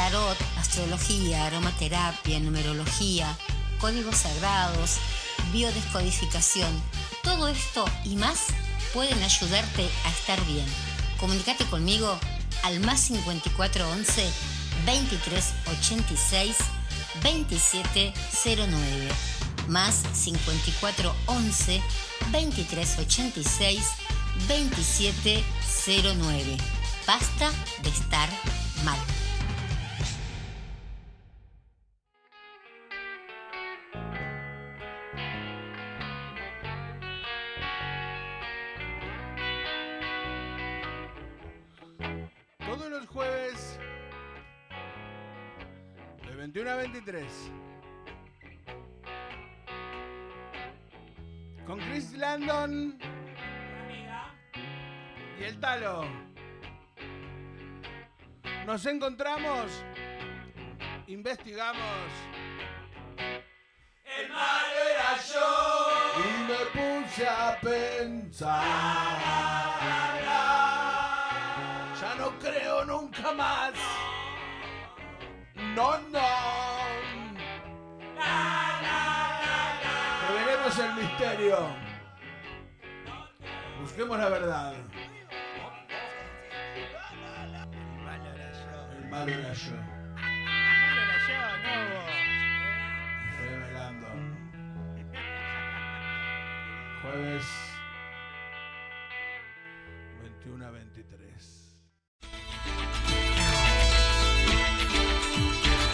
tarot, astrología, aromaterapia, numerología, códigos sagrados, biodescodificación. Todo esto y más pueden ayudarte a estar bien. Comunicate conmigo al más 5411 2386 2709 más 5411 2386 2709. Basta de estar mal. 23 con Chris Landon y el Talo. Nos encontramos, investigamos. El malo era yo. Y me puse a pensar. Ya no creo nunca más. No, no. Revelemos el misterio. Busquemos la verdad. El malo era yo. Vos. Revelando. Jueves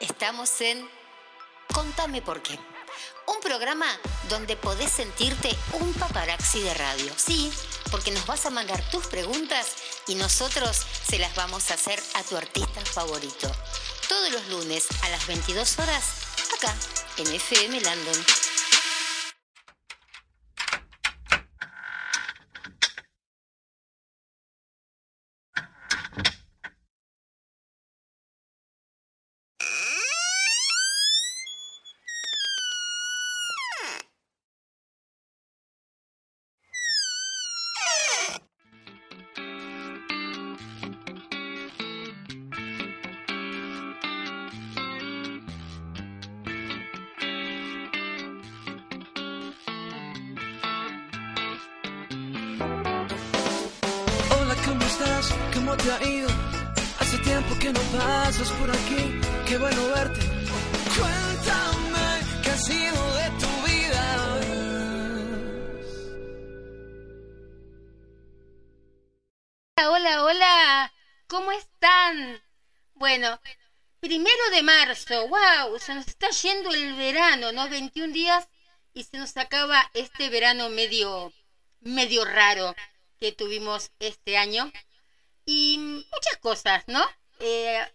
estamos en Contame por qué. Un programa donde podés sentirte un paparazzi de radio. Sí, porque nos vas a mandar tus preguntas y nosotros se las vamos a hacer a tu artista favorito. Todos los lunes a las 22 horas, acá, en FM Landon. Pasas por aquí. Qué bueno verte. Cuéntame qué ha sido de tu vida. Hola, hola. ¿Cómo están? Bueno, primero de marzo. ¡Wow! Se nos está yendo el verano, ¿no? 21 días y se nos acaba este verano medio, medio raro que tuvimos este año. Y muchas cosas, ¿no? Eh,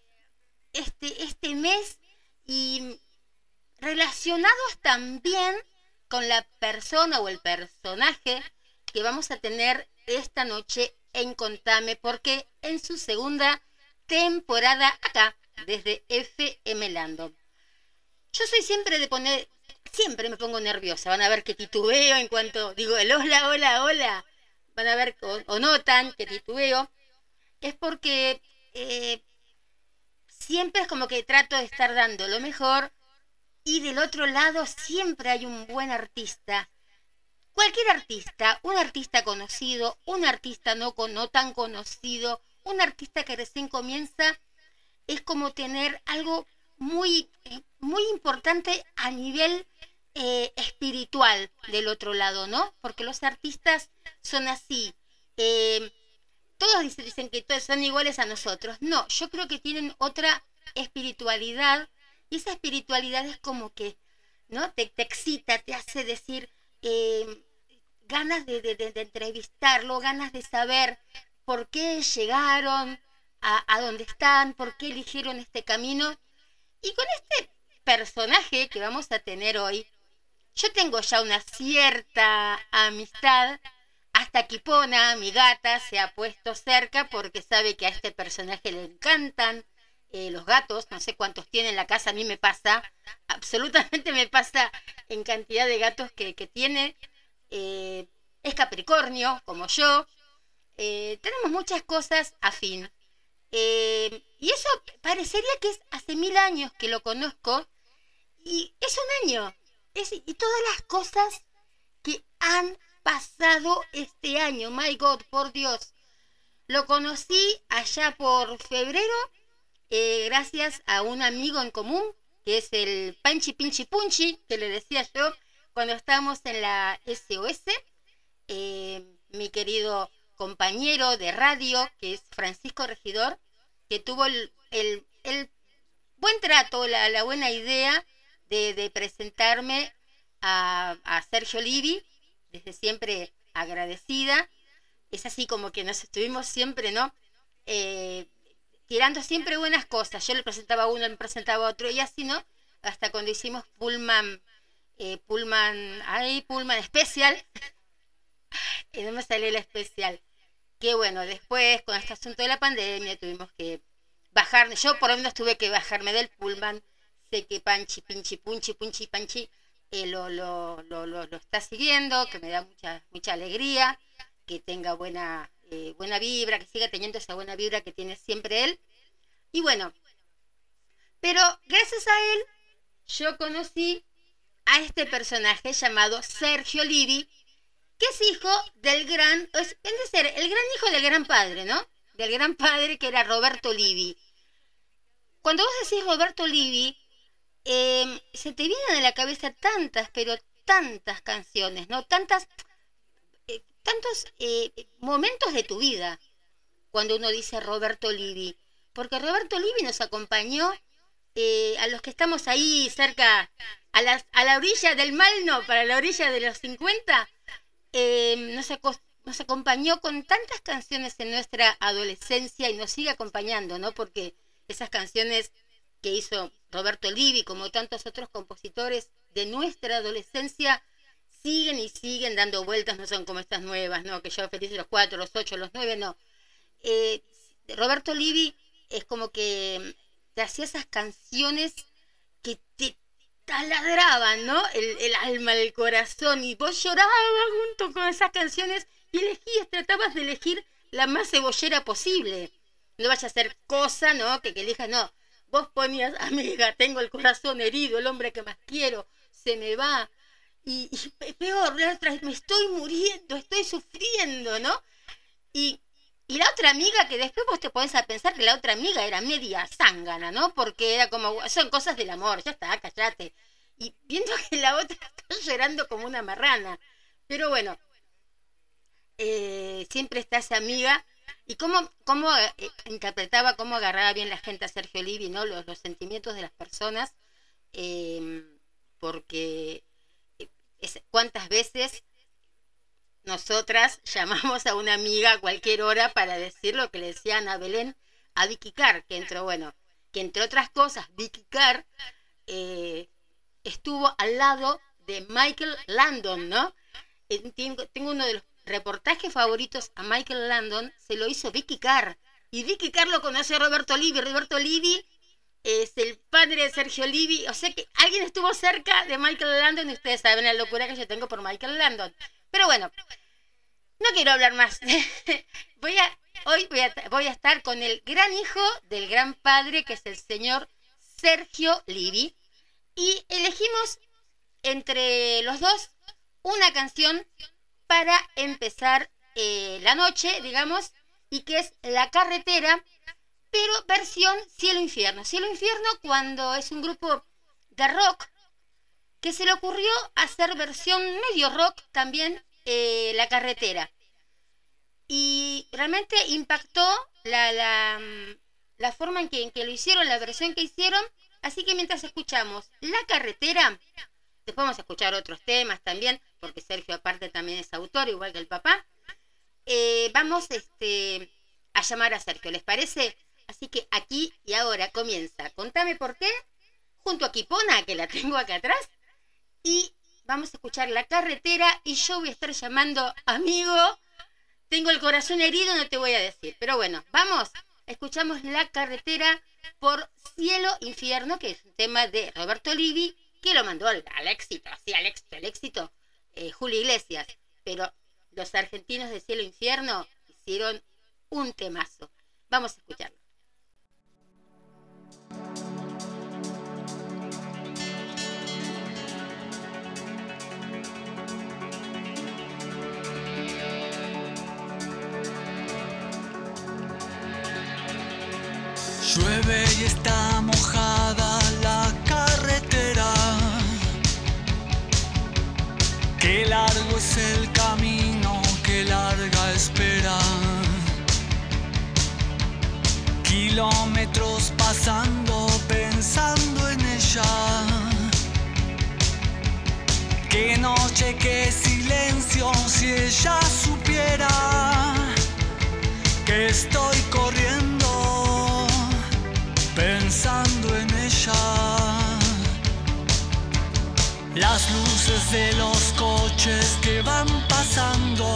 este, este mes y relacionados también con la persona o el personaje que vamos a tener esta noche en Contame, porque en su segunda temporada acá, desde FM Landon. Yo soy siempre de poner, siempre me pongo nerviosa, van a ver que titubeo en cuanto digo el hola, hola, hola, van a ver o, o notan que titubeo, es porque eh, siempre es como que trato de estar dando lo mejor y del otro lado siempre hay un buen artista. Cualquier artista, un artista conocido, un artista no, no tan conocido, un artista que recién comienza, es como tener algo muy, muy importante a nivel eh, espiritual del otro lado, ¿no? Porque los artistas son así. eh, todos dicen, que todos son iguales a nosotros. No, yo creo que tienen otra espiritualidad y esa espiritualidad es como que, ¿no? Te, te excita, te hace decir eh, ganas de, de- de- entrevistarlo, ganas de saber por qué llegaron a, a donde están, por qué eligieron este camino. Y con este personaje que vamos a tener hoy, yo tengo ya una cierta amistad. Hasta Kipona, mi gata, se ha puesto cerca porque sabe que a este personaje le encantan eh, los gatos. No sé cuántos tiene en la casa, a mí me pasa, absolutamente me pasa en cantidad de gatos que, tiene. Eh, es Capricornio, como yo. Eh, tenemos muchas cosas afín. Y eso parecería que es hace mil años que lo conozco. Y es un año. Y todas las cosas que han pasado este año. My God, por Dios. Lo conocí allá por febrero eh, gracias a un amigo en común, que es el Panchi Pinchi Punchi, que le decía yo cuando estábamos en la SOS. Eh, mi querido compañero de radio, que es Francisco Regidor, que tuvo el, el, buen trato, la, la, buena idea de, de presentarme a, a, Sergio Livi, desde siempre agradecida. Es así como que nos estuvimos siempre, ¿no? Eh, tirando siempre buenas cosas. Yo le presentaba uno, le presentaba otro, y así, ¿no? Hasta cuando hicimos Pullman, eh, Pullman, ay, Pullman Special, y no me salió el especial. Que bueno, después con este asunto de la pandemia tuvimos que bajar, yo por lo menos tuve que bajarme del pullman, sé que Panchi, Pinchi, Punchi, Punchi, Panchi lo, lo, lo, lo, está siguiendo, que me da mucha, mucha alegría, que tenga buena, eh, buena vibra, que siga teniendo esa buena vibra que tiene siempre él. Y bueno, pero gracias a él yo conocí a este personaje llamado Sergio Livi, que es hijo del gran, es, es ser, el gran hijo del gran padre, ¿no? Del gran padre que era Roberto Livi. Cuando vos decís Roberto Livi, eh, se te vienen a la cabeza tantas, pero tantas canciones, ¿no? Tantas, eh, tantos eh, momentos de tu vida cuando uno dice Roberto Livi. Porque Roberto Livi nos acompañó eh, a los que estamos ahí cerca, a, la orilla del mal, no, para la orilla de los 50, eh, nos, nos, acompañó con tantas canciones en nuestra adolescencia y nos sigue acompañando, ¿no? Porque esas canciones que hizo Roberto Livi, como tantos otros compositores de nuestra adolescencia, siguen y siguen dando vueltas, no son como estas nuevas, ¿no? Que yo feliz los cuatro, los ocho, los nueve, no. Eh, Roberto Livi es como que te hacía esas canciones que te taladraban, ¿no? El, el, alma, el corazón, y vos llorabas junto con esas canciones y elegías, tratabas de elegir la más cebollera posible. No vaya a ser cosa, ¿no? Que, que elijas, no. Vos ponías, amiga, tengo el corazón herido, el hombre que más quiero, se me va. Y, peor, me estoy muriendo, estoy sufriendo, ¿no? Y, y la otra amiga, que después vos te podés a pensar que la otra amiga era media zángana, ¿no? Porque era como, son cosas del amor, ya está, callate. Y viendo que la otra está llorando como una marrana. Pero bueno, eh, siempre está esa amiga. Y cómo, cómo eh, interpretaba, cómo agarraba bien la gente a Sergio Livi, ¿no? Los, los sentimientos de las personas. Eh, porque cuántas veces nosotras llamamos a una amiga a cualquier hora para decir lo que le decían a Belén a Vicky Carr, que entró, bueno, que entre otras cosas, Vicky Carr eh, estuvo al lado de Michael Landon, ¿no? Eh, tengo, tengo, uno de los reportajes favoritos a Michael Landon, se lo hizo Vicky Carr. Y Vicky Carr lo conoce a Roberto Livi. Roberto Livi es el padre de Sergio Livi. O sea que alguien estuvo cerca de Michael Landon y ustedes saben la locura que yo tengo por Michael Landon. Pero bueno, no quiero hablar más. voy a, hoy voy a, voy a estar con el gran hijo del gran padre, que es el señor Sergio Livi. Y elegimos entre los dos una canción para empezar eh, la noche, digamos, y que es La Carretera, pero versión Cielo-Infierno. Cielo-Infierno cuando es un grupo de rock que se le ocurrió hacer versión medio rock también eh, La Carretera. Y realmente impactó la, la, la forma en que lo hicieron, la versión que hicieron. Así que mientras escuchamos La Carretera, después vamos a escuchar otros temas también, porque Sergio aparte también es autor, igual que el papá. Eh, vamos este, a llamar a Sergio, ¿les parece? Así que aquí y ahora comienza. Contame por qué junto a Kipona, que la tengo acá atrás, y vamos a escuchar La Carretera y yo voy a estar llamando amigo. Tengo el corazón herido, no te voy a decir, pero bueno, vamos, escuchamos La Carretera por Cielo Infierno, que es un tema de Roberto Livi, que lo mandó al, éxito, así al éxito, al éxito, eh, Julio Iglesias, pero los argentinos de Cielo Infierno hicieron un temazo. Vamos a escucharlo. Llueve y está mojada el camino, qué larga espera. Kilómetros pasando pensando en ella. Qué noche, qué silencio si ella supiera que estoy corriendo pensando en ella. Las luces de los coches que van pasando.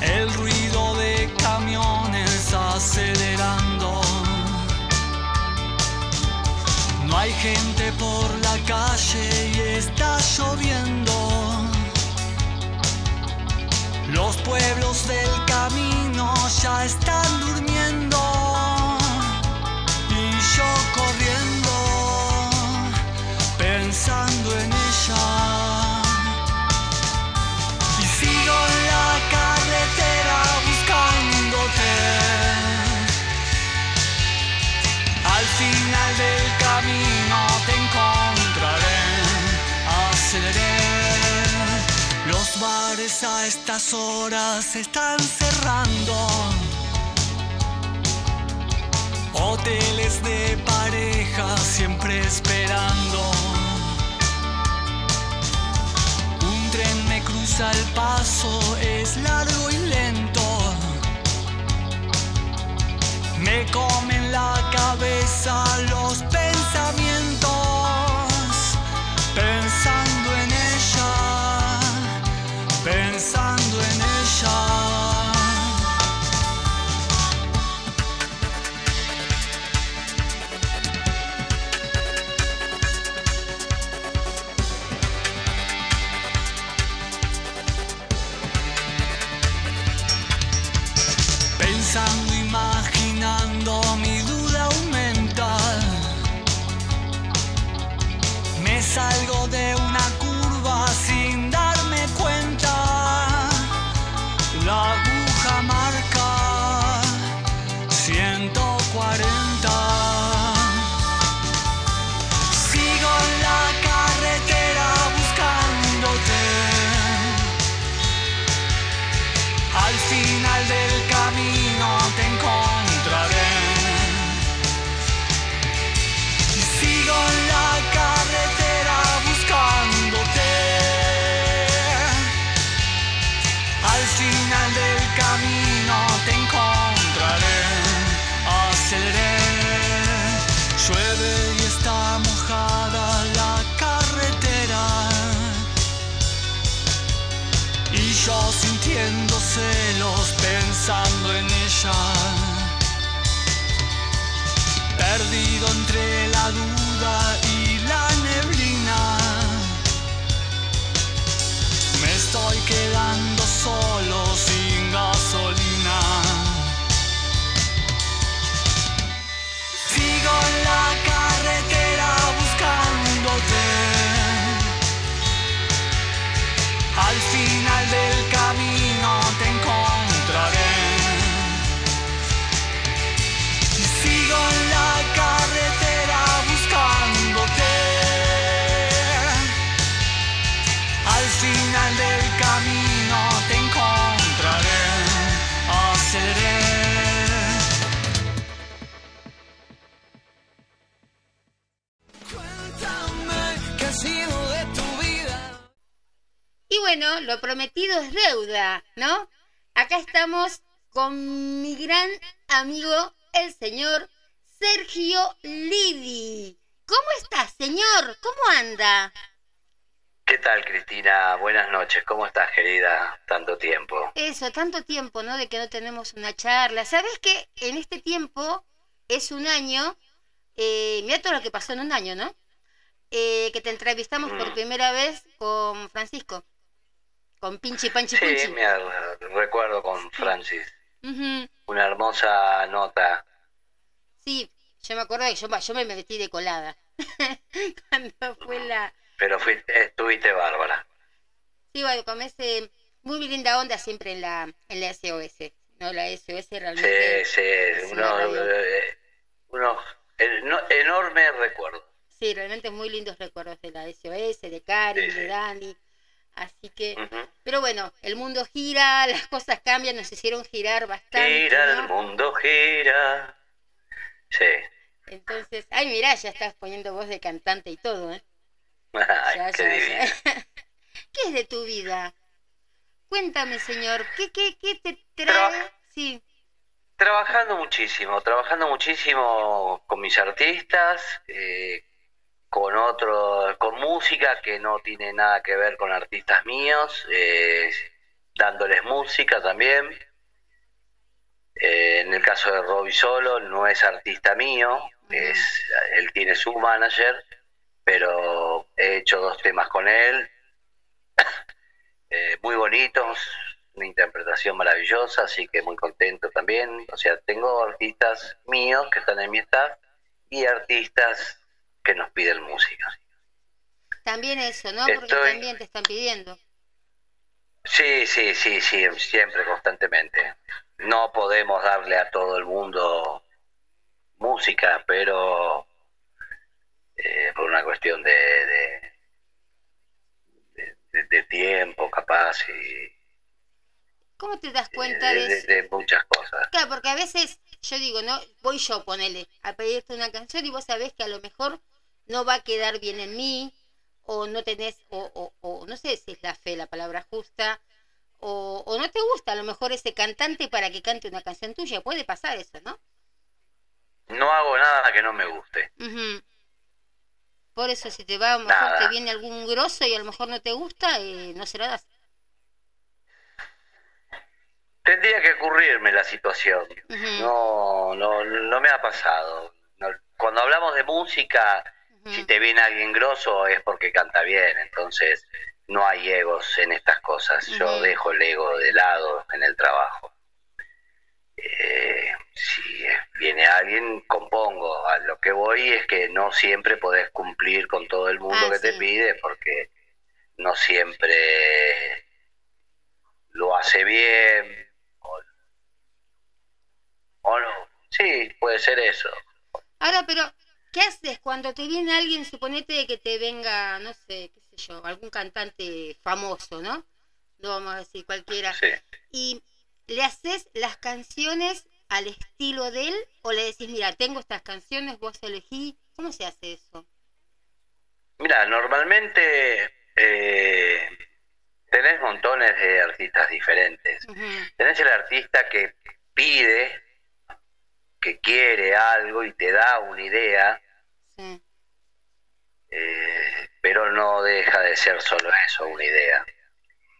El ruido de camiones acelerando. No hay gente por la calle y está lloviendo. Los pueblos del camino ya están durmiendo pensando en ella. Y sigo en la carretera buscándote. Al final del camino te encontraré. Aceleré. Los bares a estas horas se están cerrando. Hoteles de pareja siempre esperando. Cruza el paso, es largo y lento. Me comen la cabeza los pensamientos. Y bueno, lo prometido es deuda, ¿no? Acá estamos con mi gran amigo, el señor Sergio Lidi. ¿Cómo está, señor? ¿Cómo anda? ¿Qué tal, Cristina? Buenas noches. ¿Cómo estás, querida? Tanto tiempo. Eso, tanto tiempo, ¿no? De que no tenemos una charla. ¿Sabes que en este tiempo es un año? Eh, mira todo lo que pasó en un año, ¿no? Eh, que te entrevistamos por Mm. primera vez con Francisco. Con Pinchi Panchi Sí, Pinchi. me recuerdo con Francis. Ujú. Una hermosa nota. Sí, yo me acuerdo que yo, yo me metí de colada. Cuando fue la... Pero fuiste, estuviste bárbara. Sí, bueno, con ese... Muy linda onda siempre en la, en la SOS. No, la SOS Sí, realmente... sí, una unos, radio. eh, enormes recuerdos. Sí, realmente muy lindos recuerdos de la SOS, de Karin, Sí, de sí. Dani. Así que, pero bueno, el mundo gira, las cosas cambian, nos hicieron girar bastante. Gira el mundo, gira. Sí. Entonces, ay, mirá, ya estás poniendo voz de cantante y todo, ¿eh? Ay, Ya, qué ya. ¿Qué es de tu vida? Cuéntame, señor, ¿qué, qué, qué te trae? Traba- Sí, Trabajando muchísimo, trabajando muchísimo con mis artistas, eh, con otro, con música que no tiene nada que ver con artistas míos, eh, dándoles música también. Eh, en el caso de Robbie Solo, no es artista mío, es, él tiene su manager, pero he hecho dos temas con él, eh, muy bonitos, una interpretación maravillosa, así que muy contento también. O sea, tengo artistas míos que están en mi staff y artistas que nos piden música. también eso, ¿no? Porque también te están pidiendo. Sí, sí, sí, sí, siempre, constantemente. No podemos darle a todo el mundo música, pero eh, por una cuestión de, de, de- de- de tiempo, capaz, y ¿Cómo te das cuenta de, de- de muchas cosas. Claro, porque a veces yo digo, ¿no? Voy yo, ponele, a pedirte una canción y vos sabés que a lo mejor no va a quedar bien en mí, o no tenés, o, o, o no sé si es la fe la palabra justa, o, o no te gusta a lo mejor ese cantante para que cante una canción tuya. Puede pasar eso, ¿no? No hago nada que no me guste. Por eso si te va, a lo mejor Nada. te viene algún grosso y a lo mejor no te gusta, eh, no se lo das. Tendría que ocurrirme la situación. No, no, no me ha pasado. No- cuando hablamos de música, si te viene alguien grosso es porque canta bien. Entonces, no hay egos en estas cosas. Yo dejo el ego de lado en el trabajo. Eh, si viene alguien, compongo. A lo que voy es que no siempre podés cumplir con todo el mundo Ah, que te pide porque no siempre lo hace bien o, o no. Sí, puede ser eso. Ahora, pero, ¿qué haces cuando te viene alguien, suponete que te venga, no sé, qué sé yo, algún cantante famoso, ¿no? No vamos a decir cualquiera. Sí. Y le haces las canciones al estilo de él o le decís, mira, tengo estas canciones, vos elegí. ¿Cómo se hace eso? Mira, normalmente eh, tenés montones de artistas diferentes. Ujú, Tenés el artista que pide, que quiere algo y te da una idea, sí. eh, pero no deja de ser solo eso, una idea.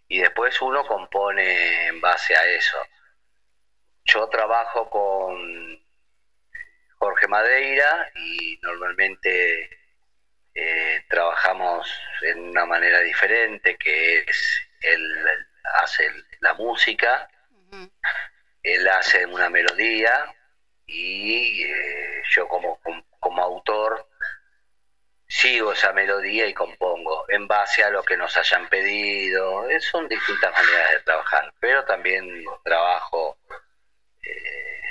Y después uno compone en base a eso. Yo trabajo con Jorge Madeira y normalmente eh, trabajamos en una manera diferente, que es él hace la música, él hace una melodía y eh, yo como, como, autor sigo esa melodía y compongo en base a lo que nos hayan pedido. Eh, Son distintas maneras de trabajar, pero también trabajo eh,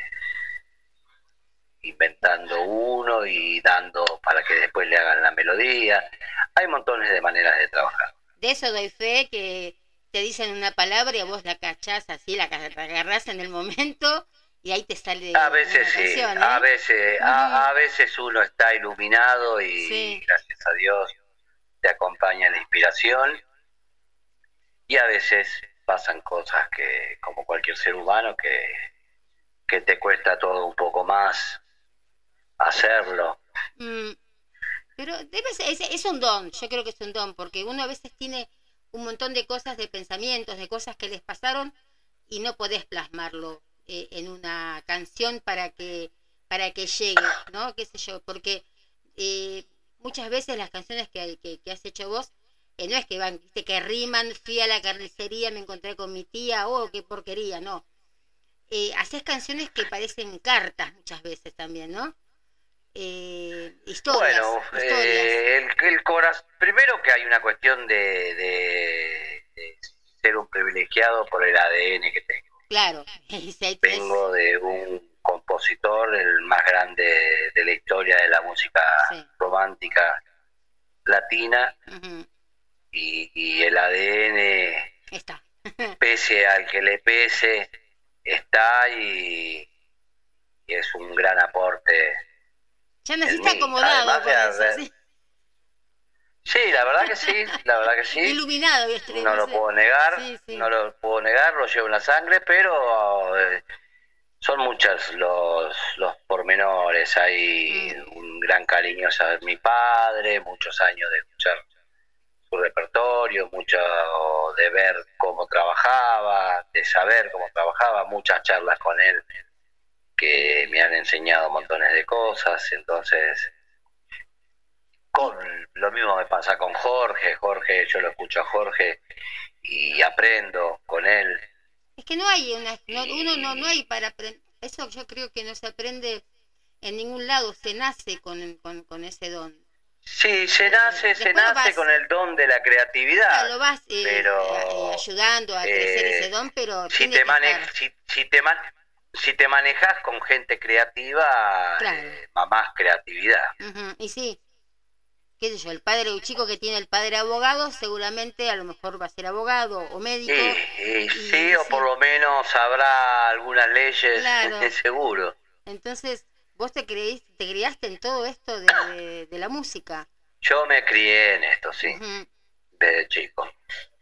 inventando uno y dando para que después le hagan la melodía. Hay montones de maneras de trabajar. De eso doy fe que te dicen una palabra y vos la cachás así, la agarrás en el momento y ahí te sale A veces sí, canción, a ¿eh? veces, a, a veces uno está iluminado y Sí. gracias a Dios te acompaña la inspiración y a veces pasan cosas que, como cualquier ser humano, que, que te cuesta todo un poco más hacerlo. Mm, pero debe ser, es, es un don, yo creo que es un don, porque uno a veces tiene un montón de cosas, de pensamientos, de cosas que les pasaron y no podés plasmarlo eh, en una canción para que para que llegue, ¿no? ¿Qué sé yo? Porque eh, muchas veces las canciones que, que, que has hecho vos eh, no es que van, viste, que riman, fui a la carnicería, me encontré con mi tía, oh, qué porquería, no. Eh, haces canciones que parecen cartas muchas veces también, ¿no? Eh, historias. Bueno, historias. el, el corazón, primero que hay una cuestión de, de- de ser un privilegiado por el ADN que tengo. Claro, Vengo de un compositor, el más grande de la historia de la música Sí. romántica latina, y, y el ADN, está. pese al que le pese, está y, y es un gran aporte. Ya naciste acomodado además eso, sí. Sí, la verdad que sí, la verdad que sí. Iluminado, ¿viste? no lo puedo negar, Sí, sí. no lo puedo negar, lo llevo en la sangre, pero eh, son muchas los, los pormenores, hay Mm. un gran cariño a mi padre, muchos años de escuchar su repertorio, mucho de ver cómo trabajaba, de saber cómo trabajaba, muchas charlas con él que me han enseñado montones de cosas, entonces con lo mismo me pasa con Jorge, Jorge, yo lo escucho a Jorge y aprendo con él. Es que no hay una, no- uno no, no hay para aprender, eso yo creo que no se aprende en ningún lado, se nace con, con, con ese don. Sí, se nace, se Después nace vas- con el don de la creatividad. Lo vas eh, pero, eh, ayudando a crecer eh, ese don, pero si te que mane- estar. si, si te man- si te manejas con gente creativa, Claro. eh, más creatividad. Y sí, qué sé yo, el padre, un chico que tiene el padre abogado, seguramente a lo mejor va a ser abogado o médico. Y, y y sí, o por lo menos habrá algunas leyes, Claro. seguro. Entonces, vos te creíste, te criaste en todo esto de, de- de la música. Yo me crié en esto, sí, Ujú. desde chico.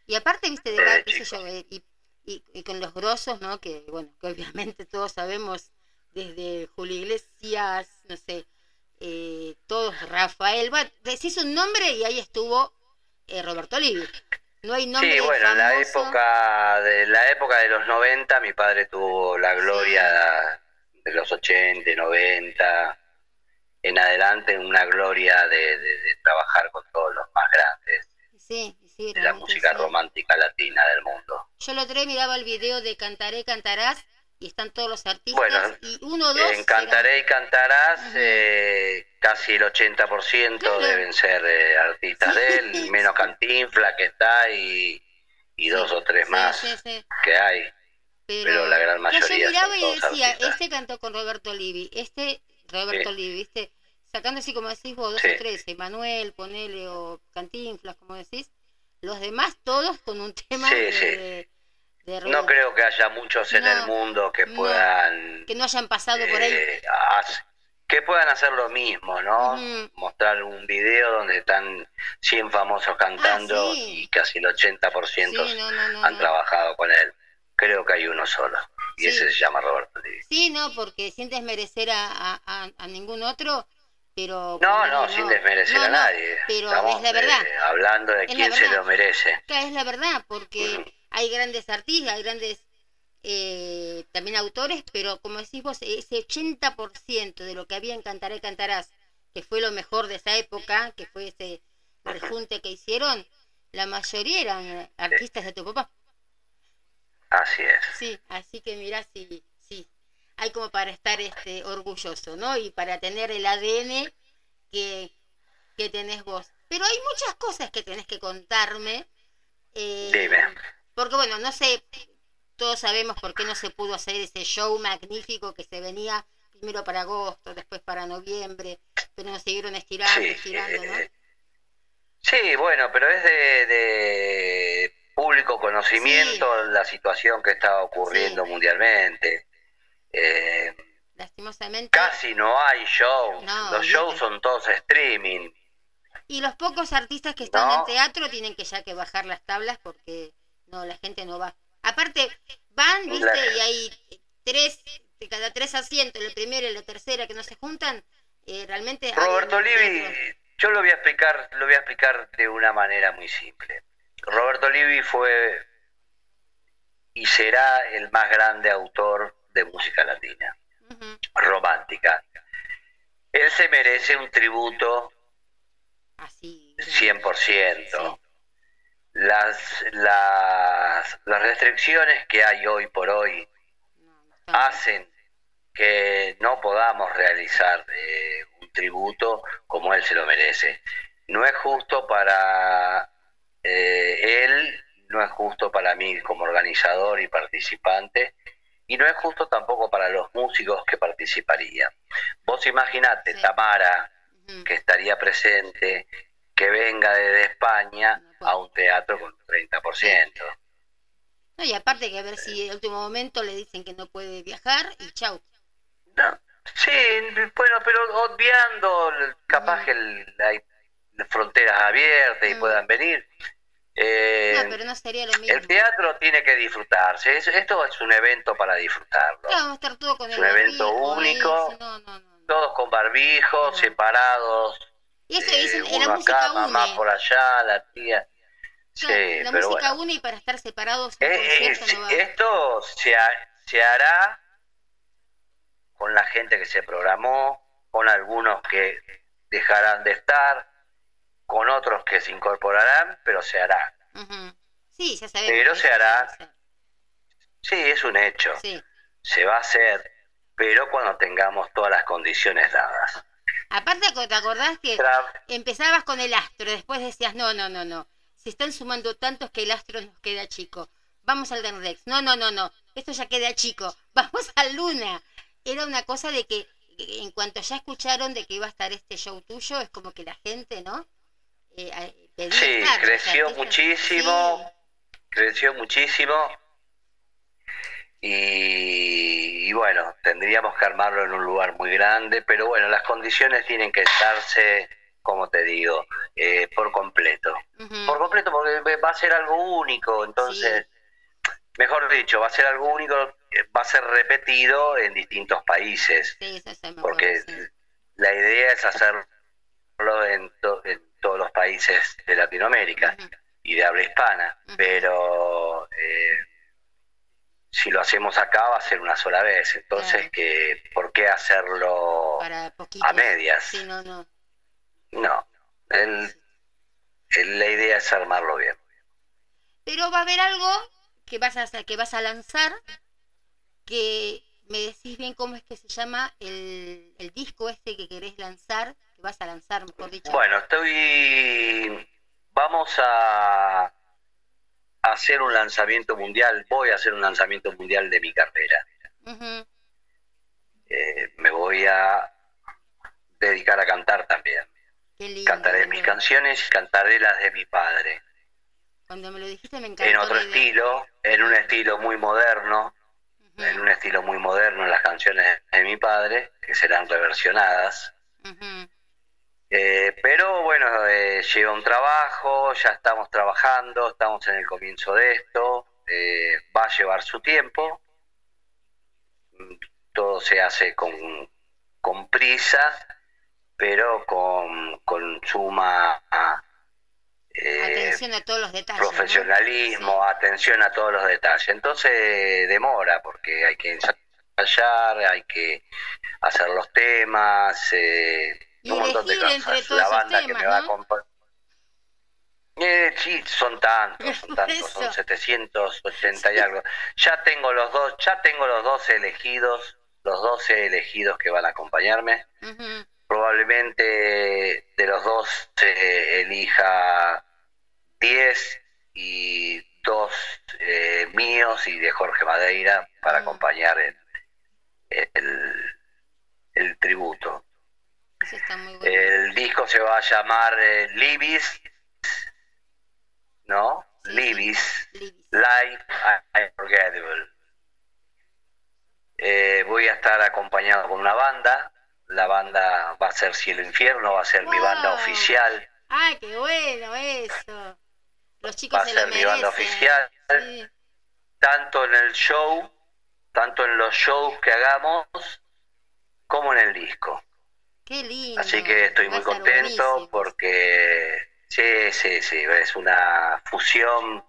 Y aparte, viste, de va- qué sé yo, eh, y, y- y con los grosos, ¿no? Que, bueno, que obviamente todos sabemos, desde Julio Iglesias, no sé, eh, todos, Rafael, va, decís un nombre y ahí estuvo eh, Roberto Olivi. No hay nombre Sí, bueno, en la época de la época de los 90 mi padre tuvo la gloria de los 80, 90 en adelante una gloria de, de- de trabajar con todos los más grandes Sí, sí, de la música romántica latina del mundo. Yo lo otro miraba el video de Cantaré, Cantarás y están todos los artistas Bueno, y uno o dos En Cantaré y Cantarás eh, casi el 80% Claro. deben ser eh, artistas Sí, de él, menos Cantinfla que está y, y dos o tres sí, más que hay. Pero, Pero la gran yo mayoría miraba son y decía, artistas. este cantó con Roberto Olivi, este Roberto Sí. Olivi, ¿viste? Sacando así como decís vos, dos o tres, Emanuel, ponele, o Cantinflas, como decís, los demás todos con un tema de. De- No creo que haya muchos en No, el mundo que no, puedan que no hayan pasado por ahí. eh, que puedan hacer lo mismo, ¿no? Mostrar un video donde están 100 famosos cantando Ah, sí. y casi el 80% Sí, no, han trabajado con él. Creo que hay uno solo y Sí. ese se llama Roberto Livi. Sí, no, porque sin desmerecer a, a, a- a ningún otro, pero... No, no, sin desmerecer No, a no, nadie. Pero Estamos, es la verdad. eh, hablando de Es quién se lo merece. Es la verdad, porque hay grandes artistas, hay grandes eh, también autores, pero como decís vos, ese 80% de lo que había en Cantaré Cantarás, que fue lo mejor de esa época, que fue ese rejunte que hicieron, la mayoría eran artistas de tu papá. Así es. Sí, así que mirá, sí, sí, hay como para estar este orgulloso, ¿no? Y para tener el ADN que, que tenés vos. Pero hay muchas cosas que tenés que contarme. eh, Dime. Porque bueno, no sé, todos sabemos por qué no se pudo hacer ese show magnífico que se venía primero para agosto, después para noviembre, pero nos siguieron estirando, Sí, estirando, ¿no? eh, Sí, bueno, pero es de, de público conocimiento la situación que está ocurriendo Sí. mundialmente. Eh, Lastimosamente. casi no hay shows. No, Los shows son todos streaming. Y los pocos artistas que están No. en teatro tienen que ya que bajar las tablas porque no, la gente no va. Aparte, van, viste, y hay tres, de cada tres asientos, la primera y la tercera que no se juntan, eh, realmente... Roberto en el Livi, teatro- yo lo voy a explicar, lo voy a explicar de una manera muy simple. Roberto Livi fue y será el más grande autor de música latina, romántica. Él se merece un tributo Así. 100%. Las, las, las restricciones que hay hoy por hoy hacen que no podamos realizar eh, un tributo como él se lo merece. No es justo para eh, él, no es justo para mí como organizador y participante, y no es justo tampoco para los músicos que participarían. Vos imaginate, Sí. Tamara, que estaría presente, que venga desde España No puede. a un teatro con un 30%. No, y aparte que a ver si en el último momento le dicen que no puede viajar y chau. No, sí, bueno, pero obviando, capaz que el- hay fronteras abiertas y Mm. puedan venir. Eh, No, pero no sería lo mismo. el teatro tiene que disfrutarse, es- esto es un evento para disfrutarlo. Claro, vamos a estar todo con Es el un evento barbijo único. sí, no, no. Todos con barbijos, separados, Y eso eh, dicen, en la música acá, mamá une. por allá, la tía. Sí, Claro, la pero música bueno. une y para estar separados en Eh, eh, no esto se, ha- se hará con la gente que se programó, con algunos que dejarán de estar, con otros que se incorporarán, pero se hará. Ujú. Sí, ya sabemos. Pero se hará. Sí, es un hecho, Sí. se va a hacer, pero cuando tengamos todas las condiciones dadas. Aparte, ¿te acordás que empezabas con el astro, después decías, no, no, no, no, se están sumando tantos que el astro nos queda chico. Vamos al Denrex. No, no, no, no, esto ya queda chico. Vamos al Luna. Era una cosa de que en cuanto ya escucharon de que iba a estar este show tuyo, es como que la gente, ¿no? Eh, pedía Sí, estar, creció muchísimo. creció muchísimo y, y bueno, tendríamos que armarlo en un lugar muy grande, pero bueno, las condiciones tienen que darse, como te digo, eh, por completo. Sí. Por completo porque va a ser algo único, entonces, mejor dicho, va a ser algo único, va a ser repetido en distintos países, Sí, me porque sí. la idea es hacerlo en, to- en todos los países de Latinoamérica y de habla hispana, pero eh, si lo hacemos acá va a ser una sola vez, entonces Claro. que ¿por qué hacerlo Para a medias? Sí, no, no. No, el- el- la idea es armarlo bien. Pero va a haber algo que vas a que vas a lanzar, que me decís bien cómo es que se llama el, el disco este que querés lanzar, que vas a lanzar, mejor dicho. Bueno, estoy. Vamos a hacer un lanzamiento mundial. Voy a hacer un lanzamiento mundial de mi carrera. Eh, me voy a dedicar a cantar también. Qué lindo. Cantaré mis canciones y cantaré las de mi padre. Cuando me lo dijiste me encantó. En otro estilo, en un estilo muy moderno, en un estilo muy moderno las canciones de mi padre, que serán reversionadas. ujú. Eh, pero bueno, eh, lleva un trabajo, ya estamos trabajando, estamos en el comienzo de esto, eh, va a llevar su tiempo, todo se hace con, con prisa, pero con, con suma eh, Atención a todos los detalles. ¿no? profesionalismo, atención a todos los detalles. Entonces demora porque hay que ensayar, hay que hacer los temas, eh, un montón de cosas. La banda que me va a acompañar. Eh, sí, son tantos, son tantos, son eso. 780 y algo. Ya tengo los dos, ya tengo los 12 elegidos, los 12 elegidos que van a acompañarme. Probablemente de los dos se elija 10 y dos eh, míos y de Jorge Madeira para Mm. acompañar el, el, el tributo. Eso está muy bueno. El disco se va a llamar eh, Libis, ¿no? Sí. Libis, Libis. Life Unforgettable. Eh, voy a estar acompañado con una banda. La banda va a ser Cielo Infierno, va a ser mi banda oficial. ¡Ay, qué bueno eso! Los chicos Va a se lo ser mi banda oficial. Sí. Tanto en el show, tanto en los shows que hagamos, como en el disco. Qué lindo. Así que estoy muy contento buenísimo. porque sí, sí, sí, es una fusión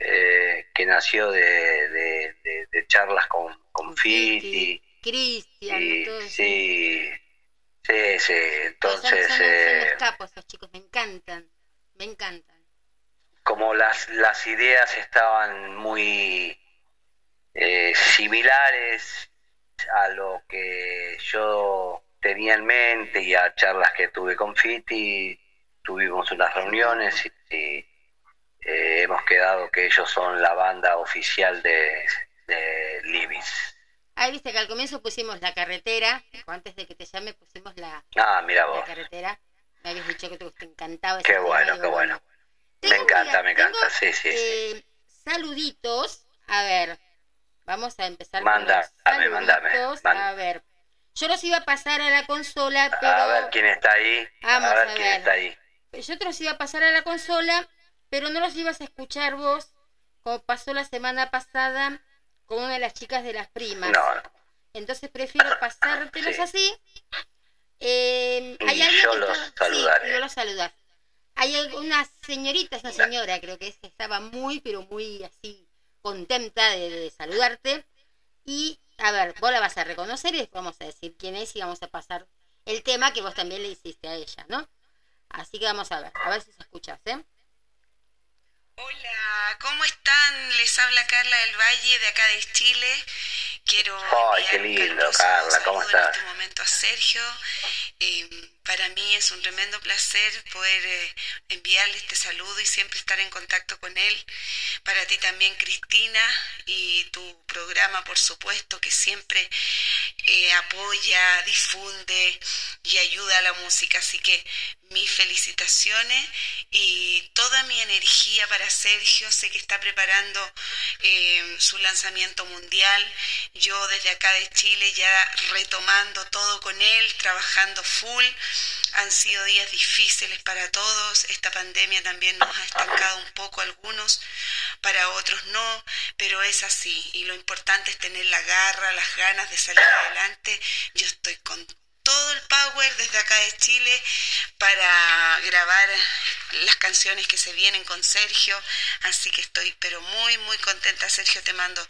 eh, que nació de, de- de- de charlas con, con Fiti. Cristian, Y, todo sí, sí, sí, son- entonces son, son eh, unos capos esos chicos, me encantan. Me encantan. como las, las ideas estaban muy eh, similares a lo que yo tenía en mente y a charlas que tuve con Fiti, tuvimos unas reuniones y, y, eh, hemos quedado que ellos son la banda oficial de, de Libis. Ahí viste que al comienzo pusimos la carretera, antes de que te llame pusimos la, Ah, mira la vos, carretera. Me habías dicho que te, encantaba qué bueno, qué bueno. Me encanta, mira, me encanta, tengo, sí, sí, sí. eh, saluditos. A ver, vamos a empezar Mandame, con los mandame, saluditos. man- A ver, yo los iba a pasar a la consola, pero A ver quién está ahí, Vamos a ver a quién está ahí. yo te los iba a pasar a la consola, pero no los ibas a escuchar vos, como pasó la semana pasada con una de las chicas de las primas. No, Entonces prefiero pasártelos Sí. así. Eh, Y hay alguien yo que los está- saludaré. Sí, yo los saludar. Hay una señorita, es una señora, creo que es que estaba muy, pero muy así contenta de, de saludarte. Y, a ver, vos la vas a reconocer y después vamos a decir quién es y vamos a pasar el tema que vos también le hiciste a ella, ¿no? Así que vamos a ver, a ver si se escuchas, ¿eh? Hola, ¿cómo están? Les habla Carla del Valle de acá de Chile. Quiero Ay, qué lindo, Carla, ¿cómo saludo en estás? este momento a Sergio. Eh, para mí es un tremendo placer poder eh, enviarle este saludo y siempre estar en contacto con él. Para ti también, Cristina, y tu programa, por supuesto, que siempre eh, apoya, difunde y ayuda a la música. Así que mis felicitaciones y toda mi energía para Sergio. Sé que está preparando eh, su lanzamiento mundial. Yo desde acá de Chile ya retomando todo con él, trabajando full. Han sido días difíciles para todos. Esta pandemia también nos ha estancado un poco algunos, para otros no, pero es así. Y lo importante es tener la garra, las ganas de salir adelante. Yo estoy con todo el power desde acá de Chile para grabar las canciones que se vienen con Sergio. Así que estoy pero muy, muy contenta, Sergio. Te mando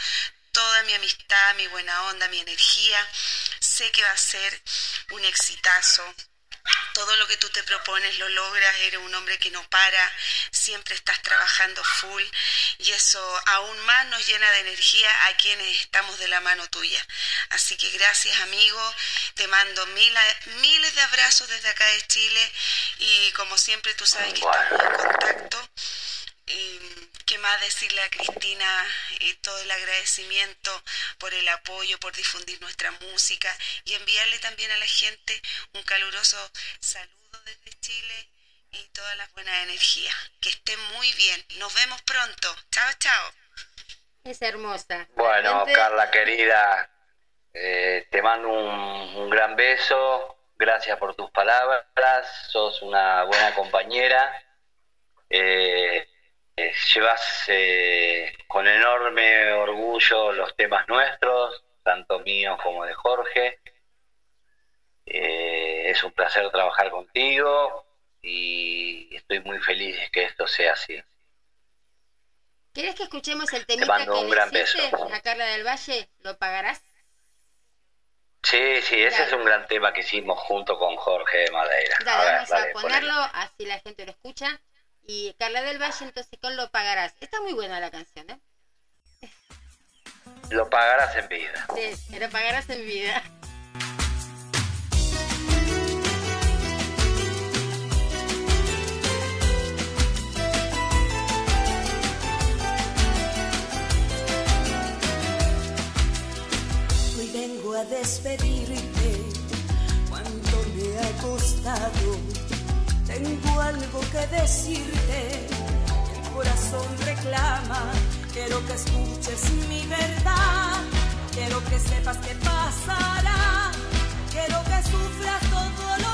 toda mi amistad, mi buena onda, mi energía. Sé que va a ser un exitazo. Todo lo que tú te propones lo logras, eres un hombre que no para, siempre estás trabajando full y eso aún más nos llena de energía a quienes estamos de la mano tuya. Así que gracias amigo, te mando mil, miles de abrazos desde acá de Chile y como siempre tú sabes que estamos en contacto. Y, ¿Qué más decirle a Cristina? eh, todo el agradecimiento por el apoyo, por difundir nuestra música y enviarle también a la gente un caluroso saludo desde Chile y todas las buenas energías. Que estén muy bien. Nos vemos pronto. Chao, chao. Es hermosa. Bueno, Carla querida, eh, te mando un, un gran beso. Gracias por tus palabras. Sos una buena compañera. Eh, llevas eh, con enorme orgullo los temas nuestros, tanto míos como de Jorge. Eh, es un placer trabajar contigo y estoy muy feliz de que esto sea así. ¿Querés que escuchemos el temita mando que un le gran beso. a Carla del Valle? ¿Lo pagarás? Sí, sí, ese Dale. es un gran tema que hicimos junto con Jorge de Madeira. Dale, a ver, vamos dale, a ponerlo, ponelo. así la gente lo escucha. Y Carla del Valle, entonces con Lo Pagarás. Está muy buena la canción, ¿eh? Lo pagarás en vida. Sí, Lo Pagarás en vida. Hoy vengo a despedirte, cuánto me ha costado. Tengo algo que decirte, el corazón reclama. Quiero que escuches mi verdad, quiero que sepas qué pasará. Quiero que sufras todo lo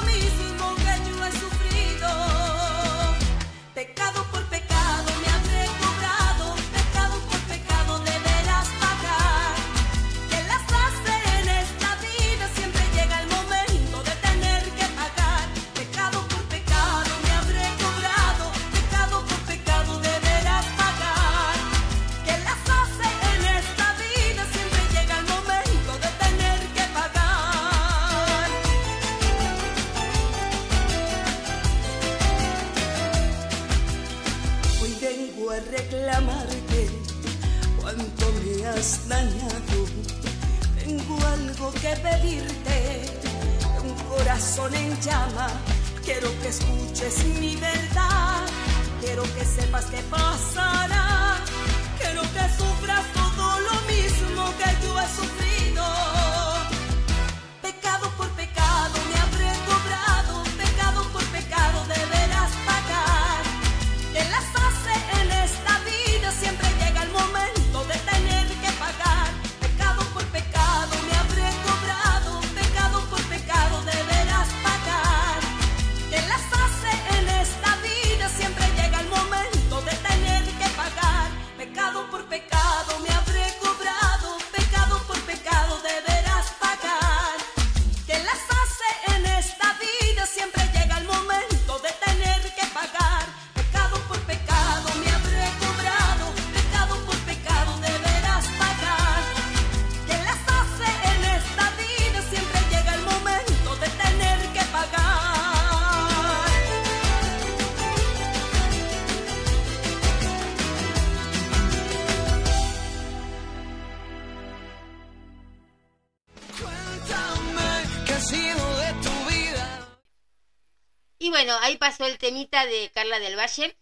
pasó el temita de Carla del Valle,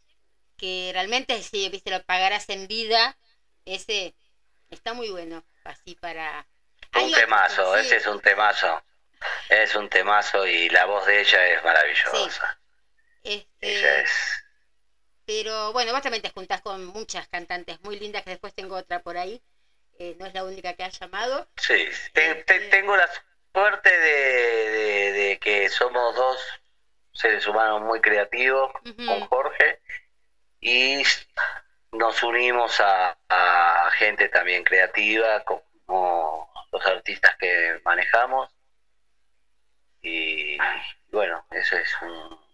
que realmente si viste lo pagarás en vida, ese está muy bueno, así para... Hay Un temazo, ese es un temazo. Es un temazo y la voz de ella es maravillosa. este, Ella es. Pero bueno, vos también te juntás con muchas cantantes muy lindas, que después tengo otra por ahí, eh, no es la única que ha llamado. Sí, te- te- tengo la suerte de, de- de que somos dos seres humanos muy creativos con Jorge y nos unimos a, a gente también creativa como los artistas que manejamos y bueno, eso es un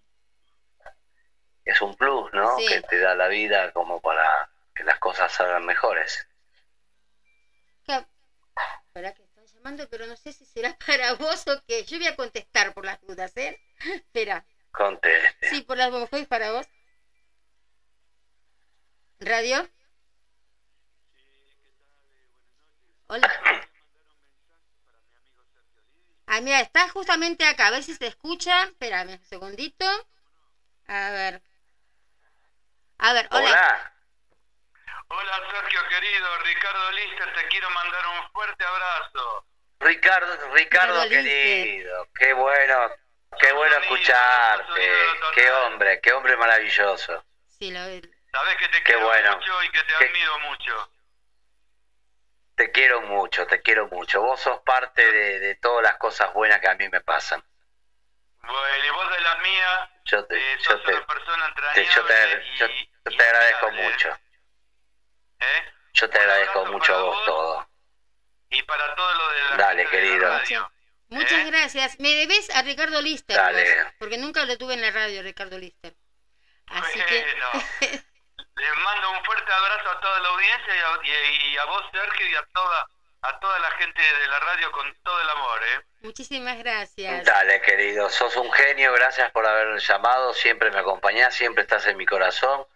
es un plus, ¿no? Sí. Que te da la vida como para que las cosas salgan mejores. Que- Esperá que están llamando, pero no sé si será para vos o qué. Yo voy a contestar por las dudas, ¿eh? Espera. Conteste. Sí, por las. ¿Fue para vos? ¿Radio? Hola. Ah, mira, está justamente acá. A ver si se escucha. Espérame un segundito. A ver. A ver, hola. Hola. Hola Sergio querido, Ricardo Lister, te quiero mandar un fuerte abrazo. Ricardo, Ricardo Ricardo Lister. querido, qué bueno, qué bueno escucharte, qué hombre, qué hombre maravilloso. Sí, lo Sabes que te Qué quiero bueno. mucho y que te Qué- admiro mucho. Te quiero mucho, te quiero mucho. Vos sos parte de, de todas las cosas buenas que a mí me pasan. Bueno, y vos de las mías, Yo te, eh, yo te, una persona te- yo te, yo- te agradezco ¿eh? mucho. ¿Eh? Yo te agradezco mucho a vos vos. todo. Y para todo lo de la Dale, gente de la querido. radio. Muchas ¿Eh? gracias. Me debes a Ricardo Lister, Dale. vos, porque nunca lo tuve en la radio, Ricardo Lister. Así que Bueno. Les mando un fuerte abrazo a toda la audiencia y a, y- y a vos, Sergio, y a toda, a toda la gente de la radio con todo el amor, ¿eh? muchísimas gracias. Dale, querido, sos un genio, gracias por haber llamado, siempre me acompañás, siempre estás en mi corazón.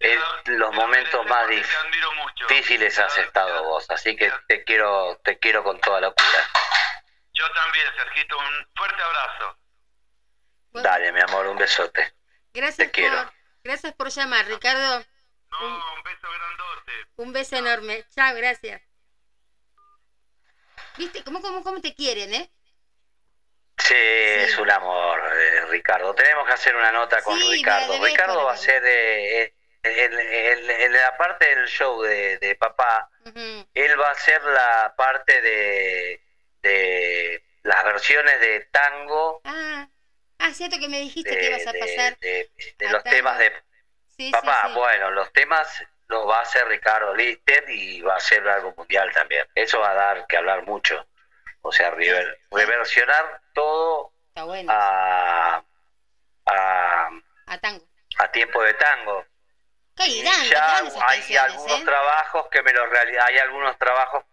En los momentos más difíciles has estado vos, así que te quiero, te quiero con toda locura. Yo también, Sergito, un fuerte abrazo. Bueno, Dale, mi amor, un besote. gracias te quiero. gracias por llamar, Ricardo. No, un beso grandote. Un beso enorme. Chao, gracias. ¿Viste cómo, cómo, cómo te quieren, eh? Sí, es un amor, eh, Ricardo. Tenemos que hacer una nota con Sí, Ricardo. debes, Ricardo va a ser eh, en, en- en la parte del show de, de papá, él va a ser la parte de, de las versiones de tango, Ah, ah, cierto que me dijiste de, que ibas a pasar. de- de a los tango. temas de Sí, papá. sí, sí. Bueno, los temas los va a hacer Ricardo Lister y va a ser algo mundial también. Eso va a dar que hablar mucho. O sea, rever- reversionar todo Está bueno. a, a, A tango. a tiempo de tango. ¿Qué irán? ya hay algunos ¿eh? trabajos que me los reali- hay algunos trabajos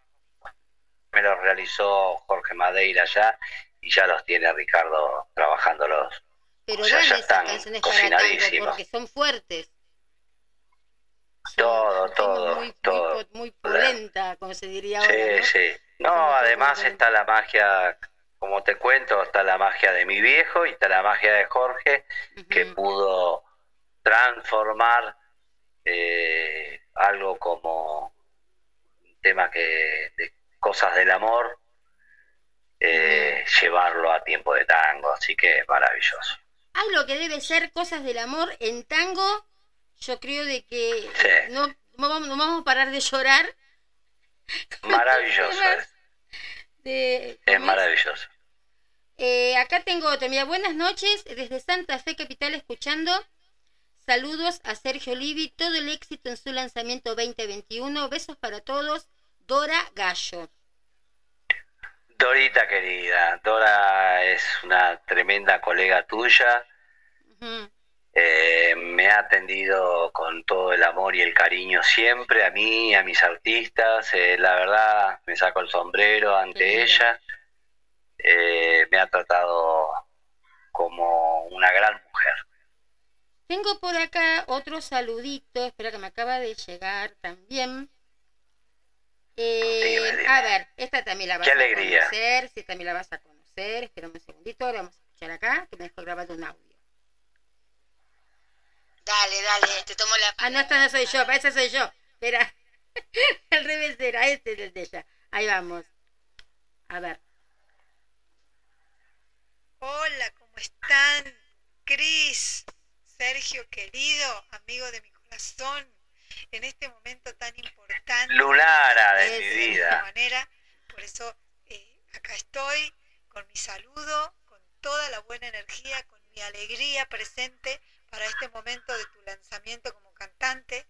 me los realizó Jorge Madeira ya y ya los tiene Ricardo trabajándolos. Pero o sea, dan ya están canciones para tango cocinadísimos. porque son fuertes. todo, todo, muy, todo. Muy, polenta, como se diría ahora. Sí, ¿no? sí. No, además está la magia, como te cuento, está la magia de mi viejo y está la magia de Jorge, que pudo transformar eh, algo como un tema que de cosas del amor, eh, llevarlo a tiempo de tango, así que maravilloso. Algo que debe ser cosas del amor en tango, yo creo de que Sí. no, no vamos, no vamos a parar de llorar. Maravilloso, Temas es, de- es ¿cómo es? maravilloso. Eh, acá tengo otro. Mira, buenas noches desde Santa Fe Capital escuchando. Saludos a Sergio Olivi, todo el éxito en su lanzamiento 2021. Besos para todos. Dora Gallo. Dorita querida, Dora es una tremenda colega tuya. Eh, me ha atendido con todo el amor y el cariño siempre a mí, a mis artistas. Eh, la verdad, me saco el sombrero ante ella. Eh, me ha tratado como una gran mujer. Tengo por acá otro saludito. Espera que me acaba de llegar también. Eh, Dime, dime. a ver, esta también la vas Qué a alegría. conocer. Sí, también la vas a conocer. Espera un segundito. Ahora vamos a escuchar acá que me dejó grabado un audio. Dale, dale, te tomo la Ah, no, esta no soy yo, esa soy yo. Espera, al revés era, este es el de ella. Ahí vamos. A ver. Hola, ¿cómo están? Cris, Sergio querido, amigo de mi corazón, en este momento tan importante. Lunara de mi vida. manera. Por eso eh, acá estoy con mi saludo, con toda la buena energía, con mi alegría presente para este momento de tu lanzamiento como cantante.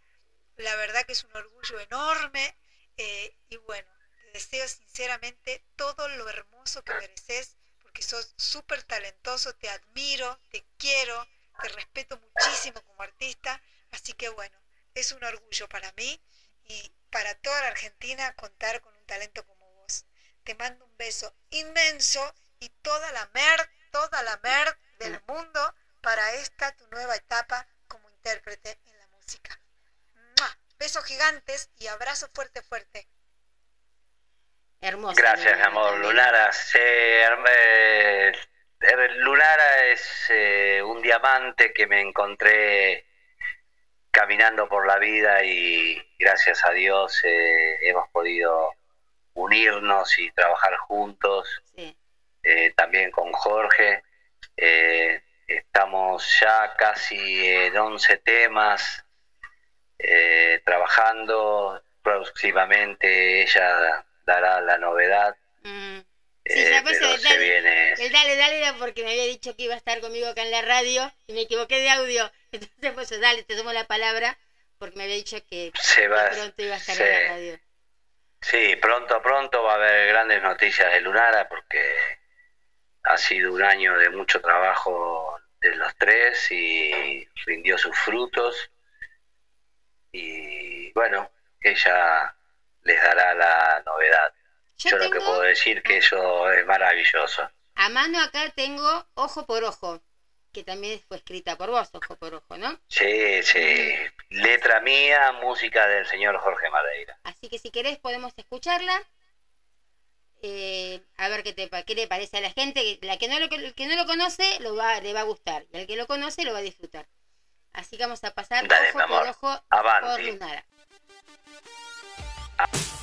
La verdad que es un orgullo enorme eh, y bueno, te deseo sinceramente todo lo hermoso que mereces porque sos súper talentoso, te admiro, te quiero, te respeto muchísimo como artista, así que bueno, es un orgullo para mí y para toda la Argentina contar con un talento como vos. Te mando un beso inmenso y toda la mer, toda la mer del mundo para esta tu nueva etapa como intérprete en la música. ¡Mua! Besos gigantes y abrazo fuerte, fuerte. Hermosa. Gracias, Lunara amor. Lunara, sí, herm- eh, Lunara es eh, un diamante que me encontré caminando por la vida y gracias a Dios eh, hemos podido unirnos y trabajar juntos, Sí. eh, también con Jorge. Eh, estamos ya casi en 11 temas trabajando. Próximamente ella dará la novedad. Mm. Sí, eh, pero se dale, viene dale, dale era porque me había dicho que iba a estar conmigo acá en la radio y me equivoqué de audio. Entonces, pues dale, te tomo la palabra porque me había dicho que se va pronto iba a estar en la radio. sí, pronto pronto va a haber grandes noticias de Lunara porque ha sido un año de mucho trabajo de los tres y rindió sus frutos y bueno ella les dará la novedad Yo, yo lo que puedo decir que eso es maravilloso a mano acá tengo Ojo por Ojo, que también fue escrita por vos, Ojo por Ojo, ¿no? sí sí letra mía música del señor Jorge Madeira Así que si querés podemos escucharla. Eh, a ver qué, te, qué le parece a la gente. La que no lo, el que no lo conoce lo va, le va a gustar. Y el que lo conoce lo va a disfrutar. Así que vamos a pasar Dale, ojo por ojo Avanti. por Lunara. Tú